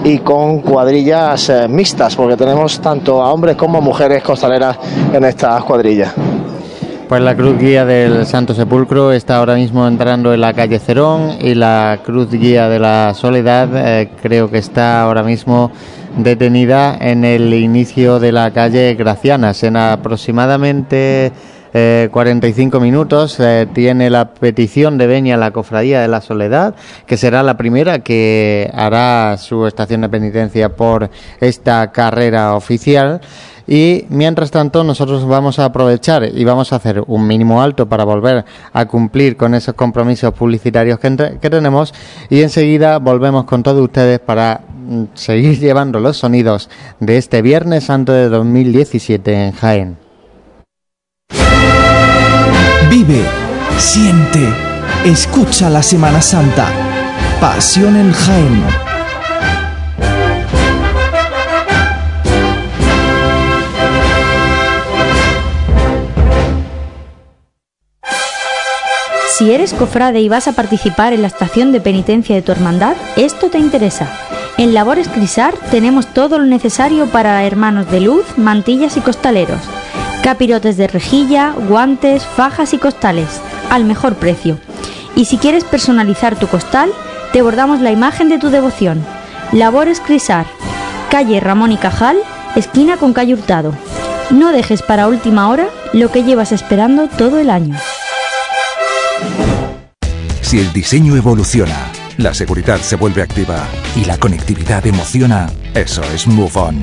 y con cuadrillas eh, mixtas, porque tenemos tanto a hombres como a mujeres costaleras en estas cuadrillas. Pues la cruz guía del Santo Sepulcro está ahora mismo entrando en la calle Cerón y la cruz guía de la Soledad eh, creo que está ahora mismo detenida en el inicio de la calle Gracianas. En aproximadamente eh, 45 minutos eh, tiene la petición de Beña la Cofradía de la Soledad, que será la primera que hará su estación de penitencia por esta carrera oficial. Y mientras tanto nosotros vamos a aprovechar y vamos a hacer un mínimo alto para volver a cumplir con esos compromisos publicitarios que, entre- que tenemos y enseguida volvemos con todos ustedes para mm, seguir llevando los sonidos de este Viernes Santo de 2017 en Jaén. Vive, siente, escucha la Semana Santa. Pasión en Jaén. Si eres cofrade y vas a participar en la estación de penitencia de tu hermandad, esto te interesa. En Labores Crisar tenemos todo lo necesario para hermanos de luz, mantillas y costaleros. Capirotes de rejilla, guantes, fajas y costales, al mejor precio. Y si quieres personalizar tu costal, te bordamos la imagen de tu devoción. Labores Crisar, calle Ramón y Cajal, esquina con calle Hurtado. No dejes para última hora lo que llevas esperando todo el año. Si el diseño evoluciona, la seguridad se vuelve activa y la conectividad emociona, eso es Move On.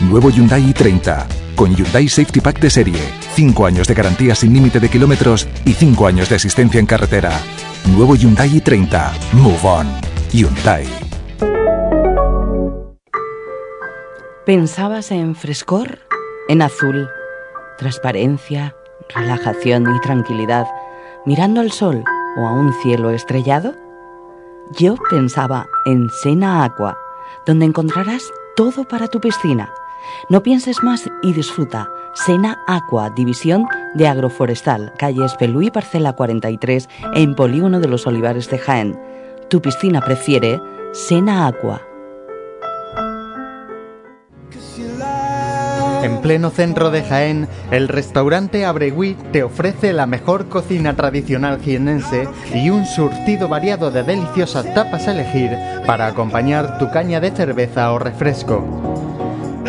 Nuevo Hyundai i30 con Hyundai Safety Pack de serie, 5 años de garantía sin límite de kilómetros y 5 años de asistencia en carretera. Nuevo Hyundai i30. Move On. Hyundai. ¿Pensabas en frescor? En azul, transparencia, relajación y tranquilidad, mirando al sol o a un cielo estrellado? Yo pensaba en Sena Aqua, donde encontrarás todo para tu piscina. No pienses más y disfruta. Sena Aqua, división de agroforestal, calle Espelú y parcela 43, en Polígono de los Olivares de Jaén. Tu piscina prefiere Sena Aqua. En pleno centro de Jaén, el restaurante Abregui te ofrece la mejor cocina tradicional jienense y un surtido variado de deliciosas tapas a elegir para acompañar tu caña de cerveza o refresco.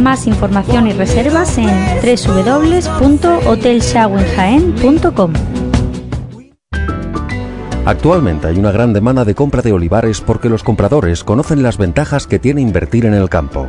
Más información y reservas en www.hotelshawenjaen.com. Actualmente hay una gran demanda de compra de olivares porque los compradores conocen las ventajas que tiene invertir en el campo.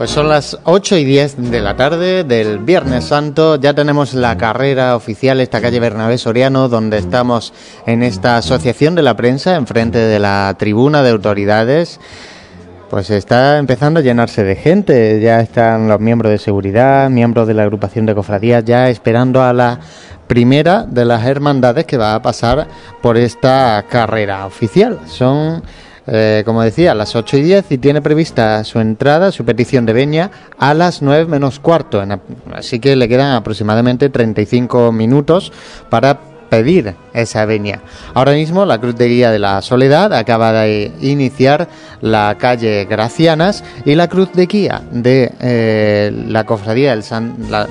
Pues son las 8 y 10 de la tarde del Viernes Santo. Ya tenemos la carrera oficial, esta calle Bernabé Soriano, donde estamos en esta asociación de la prensa, enfrente de la tribuna de autoridades. Pues está empezando a llenarse de gente. Ya están los miembros de seguridad, miembros de la agrupación de cofradías, ya esperando a la primera de las hermandades que va a pasar por esta carrera oficial. Son eh, como decía, a las 8 y 10 y tiene prevista su entrada, su petición de veña, a las 9 menos cuarto. así que le quedan aproximadamente 35 minutos para pedir esa veña. Ahora mismo la Cruz de Guía de la Soledad acaba de iniciar la calle Gracianas y la Cruz de Guía de eh, la Cofradía del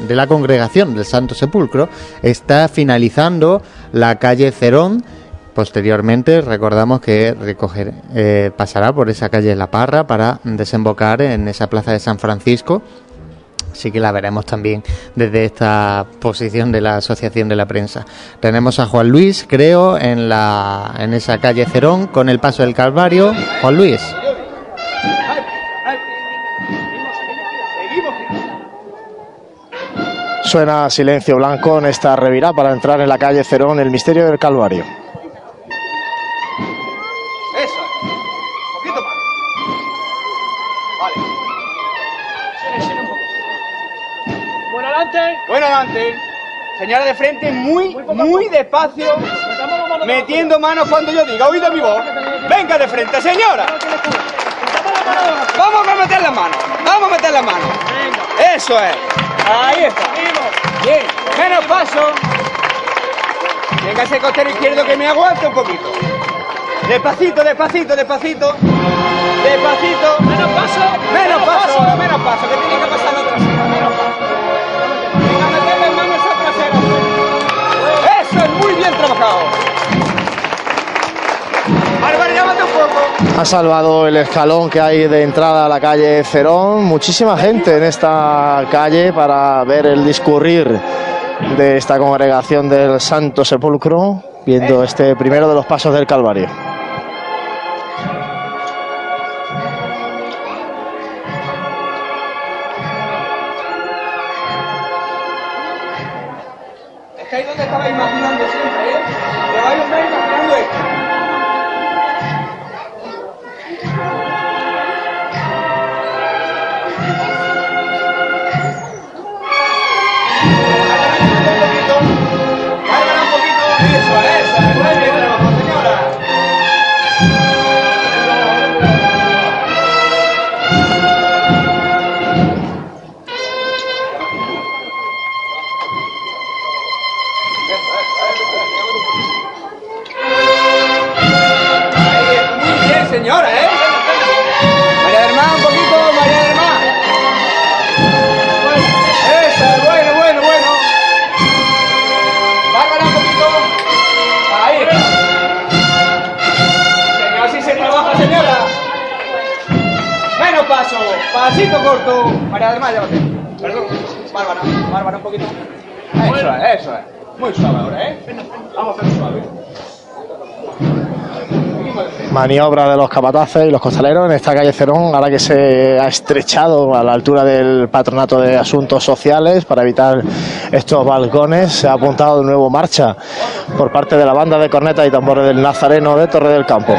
de la Congregación del Santo Sepulcro está finalizando la calle Cerón Posteriormente, recordamos que recoger, eh, pasará por esa calle La Parra para desembocar en esa plaza de San Francisco. Así que la veremos también desde esta posición de la Asociación de la Prensa. Tenemos a Juan Luis, creo, en, la, en esa calle Cerón con el paso del Calvario. Juan Luis. Suena silencio blanco en esta revirá para entrar en la calle Cerón, el misterio del Calvario. Bueno, adelante. Señora de frente, muy, muy despacio, metiendo manos cuando yo diga, oído mi voz. Venga de frente, señora. Vamos a meter las manos, vamos a meter las manos. Eso es. Ahí está. Bien, menos paso. Venga ese costero izquierdo que me aguante un poquito. Despacito, despacito, despacito. Despacito. Menos paso. Menos paso, menos paso, que tiene que pasar otra trabajado. Ha salvado el escalón que hay de entrada a la calle Cerón. Muchísima gente en esta calle para ver el discurrir de esta congregación del Santo Sepulcro, viendo este primero de los pasos del Calvario. Maniobra de los capataces y los costaleros en esta calle Cerón, ahora que se ha estrechado a la altura del Patronato de Asuntos Sociales para evitar estos balcones, se ha apuntado de nuevo marcha por parte de la banda de cornetas y tambores del Nazareno de Torre del Campo.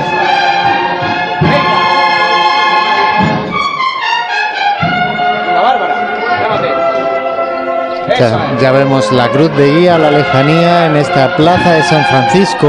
Ya, ya, vemos la cruz de guía a la lejanía en esta plaza de San Francisco.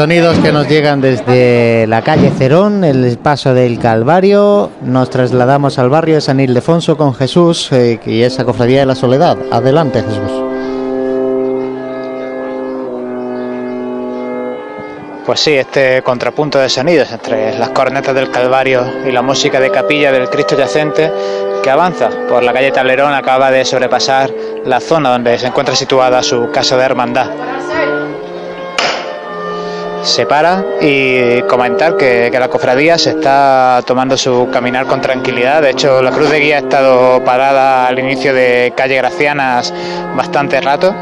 Sonidos que nos llegan desde la calle Cerón, el paso del Calvario. Nos trasladamos al barrio de San Ildefonso con Jesús eh, y esa cofradía de la soledad. Adelante, Jesús. Pues sí, este contrapunto de sonidos entre las cornetas del Calvario y la música de capilla del Cristo yacente que avanza por la calle Tablerón acaba de sobrepasar la zona donde se encuentra situada su casa de hermandad. Se para y comentar que, que la cofradía se está tomando su caminar con tranquilidad. De hecho, la cruz de guía ha estado parada al inicio de calle Gracianas bastante rato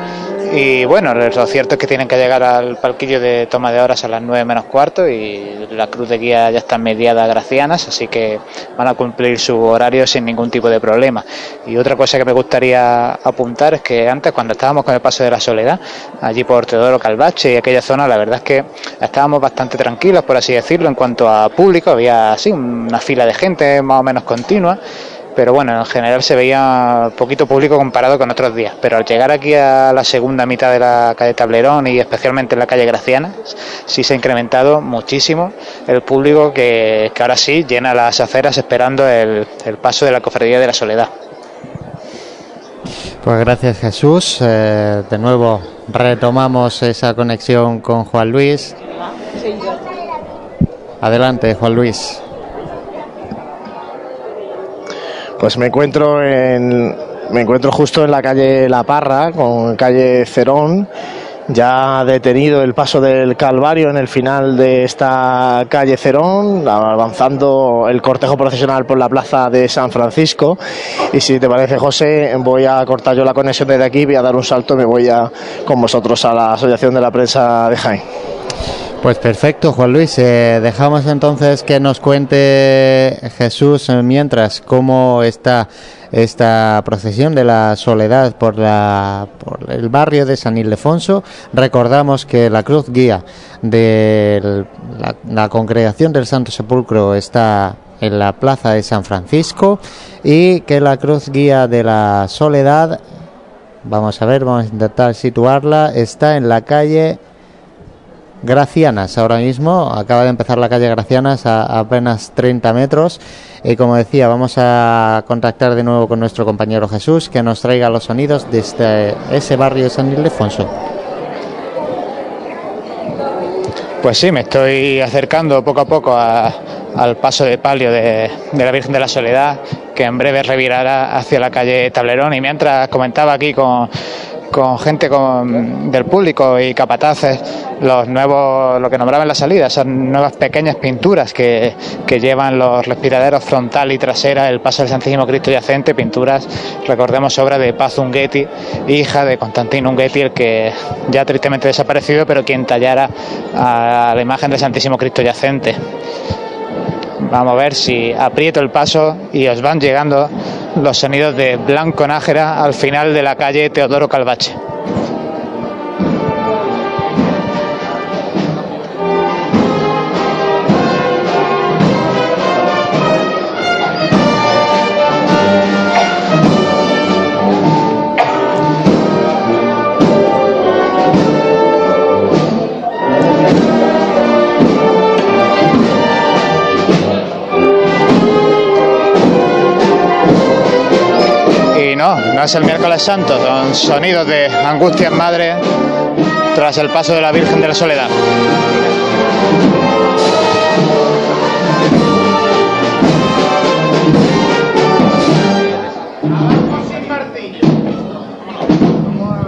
y bueno, lo cierto es que tienen que llegar al palquillo de toma de horas a las 9 menos cuarto y la cruz de guía ya está mediada a Gracianas, así que van a cumplir su horario sin ningún tipo de problema. Y otra cosa que me gustaría apuntar es que antes, cuando estábamos con el paso de la soledad, allí por Teodoro Calvache y aquella zona, la verdad es que estábamos bastante tranquilos, por así decirlo, en cuanto a público, había así una fila de gente más o menos continua pero bueno, en general se veía poquito público comparado con otros días. Pero al llegar aquí a la segunda mitad de la calle Tablerón y especialmente en la calle Graciana, sí se ha incrementado muchísimo el público que, ahora sí llena las aceras esperando el, paso de la Cofradía de la Soledad. Pues gracias Jesús. Eh, de nuevo retomamos esa conexión con Juan Luis. Adelante, Juan Luis. Pues me encuentro en me encuentro justo en la calle La Parra, con calle Cerón, ya detenido el paso del Calvario en el final de esta calle Cerón, avanzando el cortejo procesional por la plaza de San Francisco. Y si te parece, José, voy a cortar yo la conexión desde aquí, voy a dar un salto y me voy a, con vosotros a la Asociación de la Prensa de Jaén. Pues perfecto, Juan Luis. Eh, dejamos entonces que nos cuente Jesús mientras cómo está esta procesión de la soledad por, la, el barrio de San Ildefonso. Recordamos que la cruz guía de la, la congregación del Santo Sepulcro está en la plaza de San Francisco y que la cruz guía de la soledad, vamos a ver, vamos a intentar situarla, está en la calle Gracianas ahora mismo, acaba de empezar la calle Gracianas a, apenas 30 metros y como decía vamos a contactar de nuevo con nuestro compañero Jesús que nos traiga los sonidos desde ese barrio de San Ildefonso. Pues sí, me estoy acercando poco a poco al paso de palio de, de, la Virgen de la Soledad, que en breve revirará hacia la calle Tablerón. Y mientras comentaba aquí con, con gente con, del público y capataces los nuevos, lo que nombraban la salida, son nuevas pequeñas pinturas que, que, llevan los respiraderos frontal y trasera, el paso del Santísimo Cristo yacente, pinturas, recordemos, obra de Paz Unguetti, hija de Constantino Unguetti, el que ya tristemente desaparecido, pero quien tallara a la imagen del Santísimo Cristo yacente. Vamos a ver si aprieto el paso y os van llegando los sonidos de Blanco Nájera al final de la calle Teodoro Calvache. El miércoles santo, son sonidos de Angustias Madre tras el paso de la Virgen de la Soledad.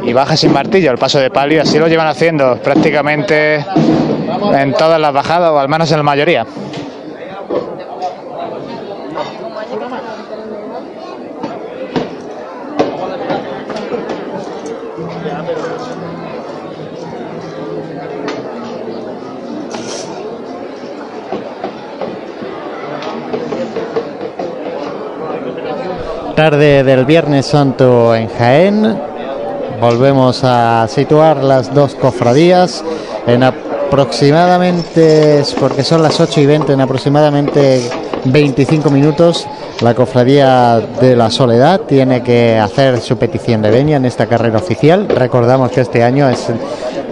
y baja sin martillo el paso de palio, así lo llevan haciendo prácticamente en todas las bajadas o al menos en la mayoría. Tarde del Viernes Santo en Jaén. Volvemos a situar las dos cofradías en aproximadamente, porque son las 8 y 20, en aproximadamente 25 minutos. La cofradía de la Soledad tiene que hacer su petición de venia en esta carrera oficial. Recordamos que este año es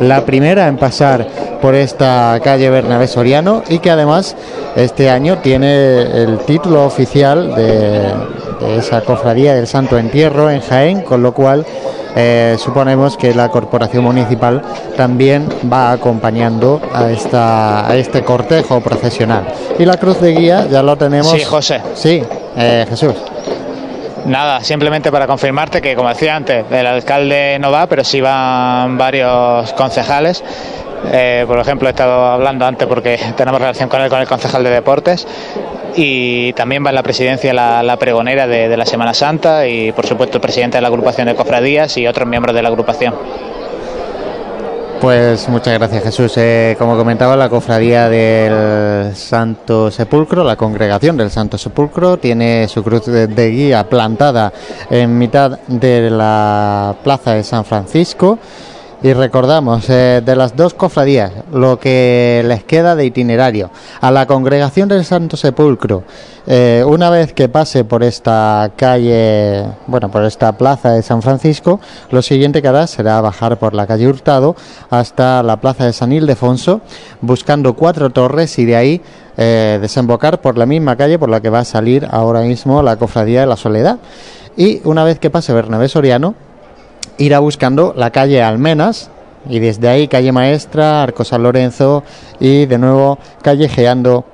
la primera en pasar por esta calle Bernabé Soriano y que además este año tiene el título oficial de, de esa cofradía del Santo Entierro en Jaén, con lo cual eh, suponemos que la corporación municipal también va acompañando a, esta, a este cortejo procesional. Y la cruz de guía ya lo tenemos. Sí, José. Sí, eh, Jesús. Nada, simplemente para confirmarte que, como decía antes, el alcalde no va, pero sí van varios concejales. Eh, por ejemplo, he estado hablando antes porque tenemos relación con él, con el concejal de deportes. Y también va en la presidencia la, la pregonera de, de la Semana Santa y, por supuesto, el presidente de la agrupación de cofradías y otros miembros de la agrupación. Pues muchas gracias Jesús. Eh, como comentaba, la cofradía del Santo Sepulcro, la congregación del Santo Sepulcro, tiene su cruz de, de guía plantada en mitad de la plaza de San Francisco. Y recordamos, eh, de las dos cofradías, lo que les queda de itinerario. A la congregación del Santo Sepulcro, eh, una vez que pase por esta calle, bueno, por esta plaza de San Francisco, lo siguiente que hará será bajar por la calle Hurtado hasta la plaza de San Ildefonso, buscando cuatro torres y de ahí eh, desembocar por la misma calle por la que va a salir ahora mismo la cofradía de la Soledad. Y una vez que pase Bernabé Soriano, irá buscando la calle Almenas y desde ahí calle Maestra, Arco San Lorenzo y de nuevo callejeando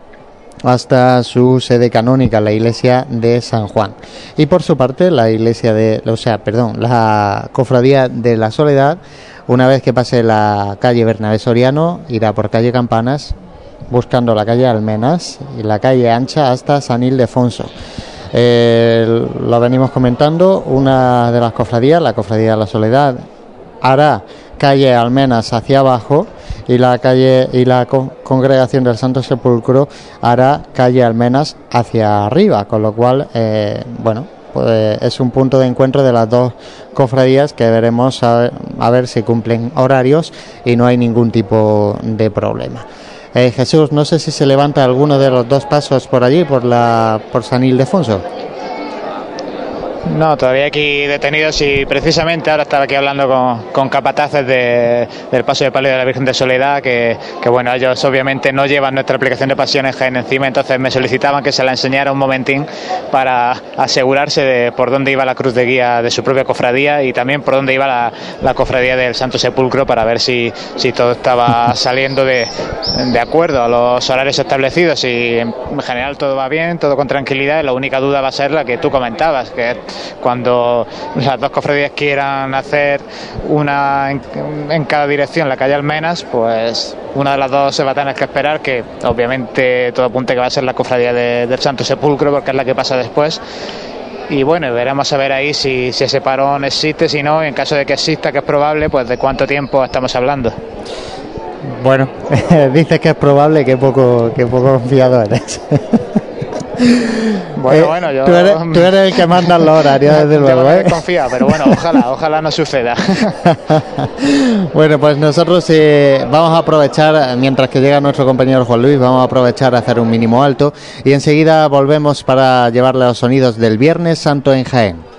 hasta su sede canónica, la iglesia de San Juan. Y por su parte, la iglesia de, o sea, perdón, la cofradía de la Soledad, una vez que pase la calle Bernabé Soriano, irá por calle Campanas, buscando la calle Almenas y la calle Ancha hasta San Ildefonso. Eh, lo venimos comentando, una de las cofradías, la cofradía de la Soledad, hará calle Almenas hacia abajo y la calle y la con- congregación del Santo Sepulcro hará calle Almenas hacia arriba, con lo cual, eh, bueno, pues es un punto de encuentro de las dos cofradías que veremos a, a ver si cumplen horarios y no hay ningún tipo de problema. Eh, Jesús, no sé si se levanta alguno de los dos pasos por allí, por la por San Ildefonso. No, todavía aquí detenidos y precisamente ahora estaba aquí hablando con, con capataces de- del paso de palio de la Virgen de Soledad, que, que, bueno, ellos obviamente no llevan nuestra aplicación de pasiones Jaén encima, entonces me solicitaban que se la enseñara un momentín para asegurarse de por dónde iba la cruz de guía de su propia cofradía y también por dónde iba la, la cofradía del Santo Sepulcro para ver si, si todo estaba saliendo de, de acuerdo a los horarios establecidos y en general todo va bien, todo con tranquilidad. La única duda va a ser la que tú comentabas, que es cuando las dos cofradías quieran hacer una en, en cada dirección, la calle Almenas, pues una de las dos se va a tener que esperar, que obviamente todo apunta que va a ser la cofradía de- del Santo Sepulcro, porque es la que pasa después. Y bueno, veremos a ver ahí si, si ese parón existe, si no, y en caso de que exista, que es probable, pues de cuánto tiempo estamos hablando. Bueno, dices que es probable que poco que poco confiado eres. Bueno, Eh, bueno, yo... tú, eres, tú eres el que manda los horarios, desde luego. ¿eh? desconfiar, pero bueno, ojalá, ojalá no suceda. Bueno, pues nosotros eh, vamos a aprovechar, mientras que llega nuestro compañero Juan Luis, vamos a aprovechar a hacer un mínimo alto y enseguida volvemos para llevarle los sonidos del Viernes Santo en Jaén.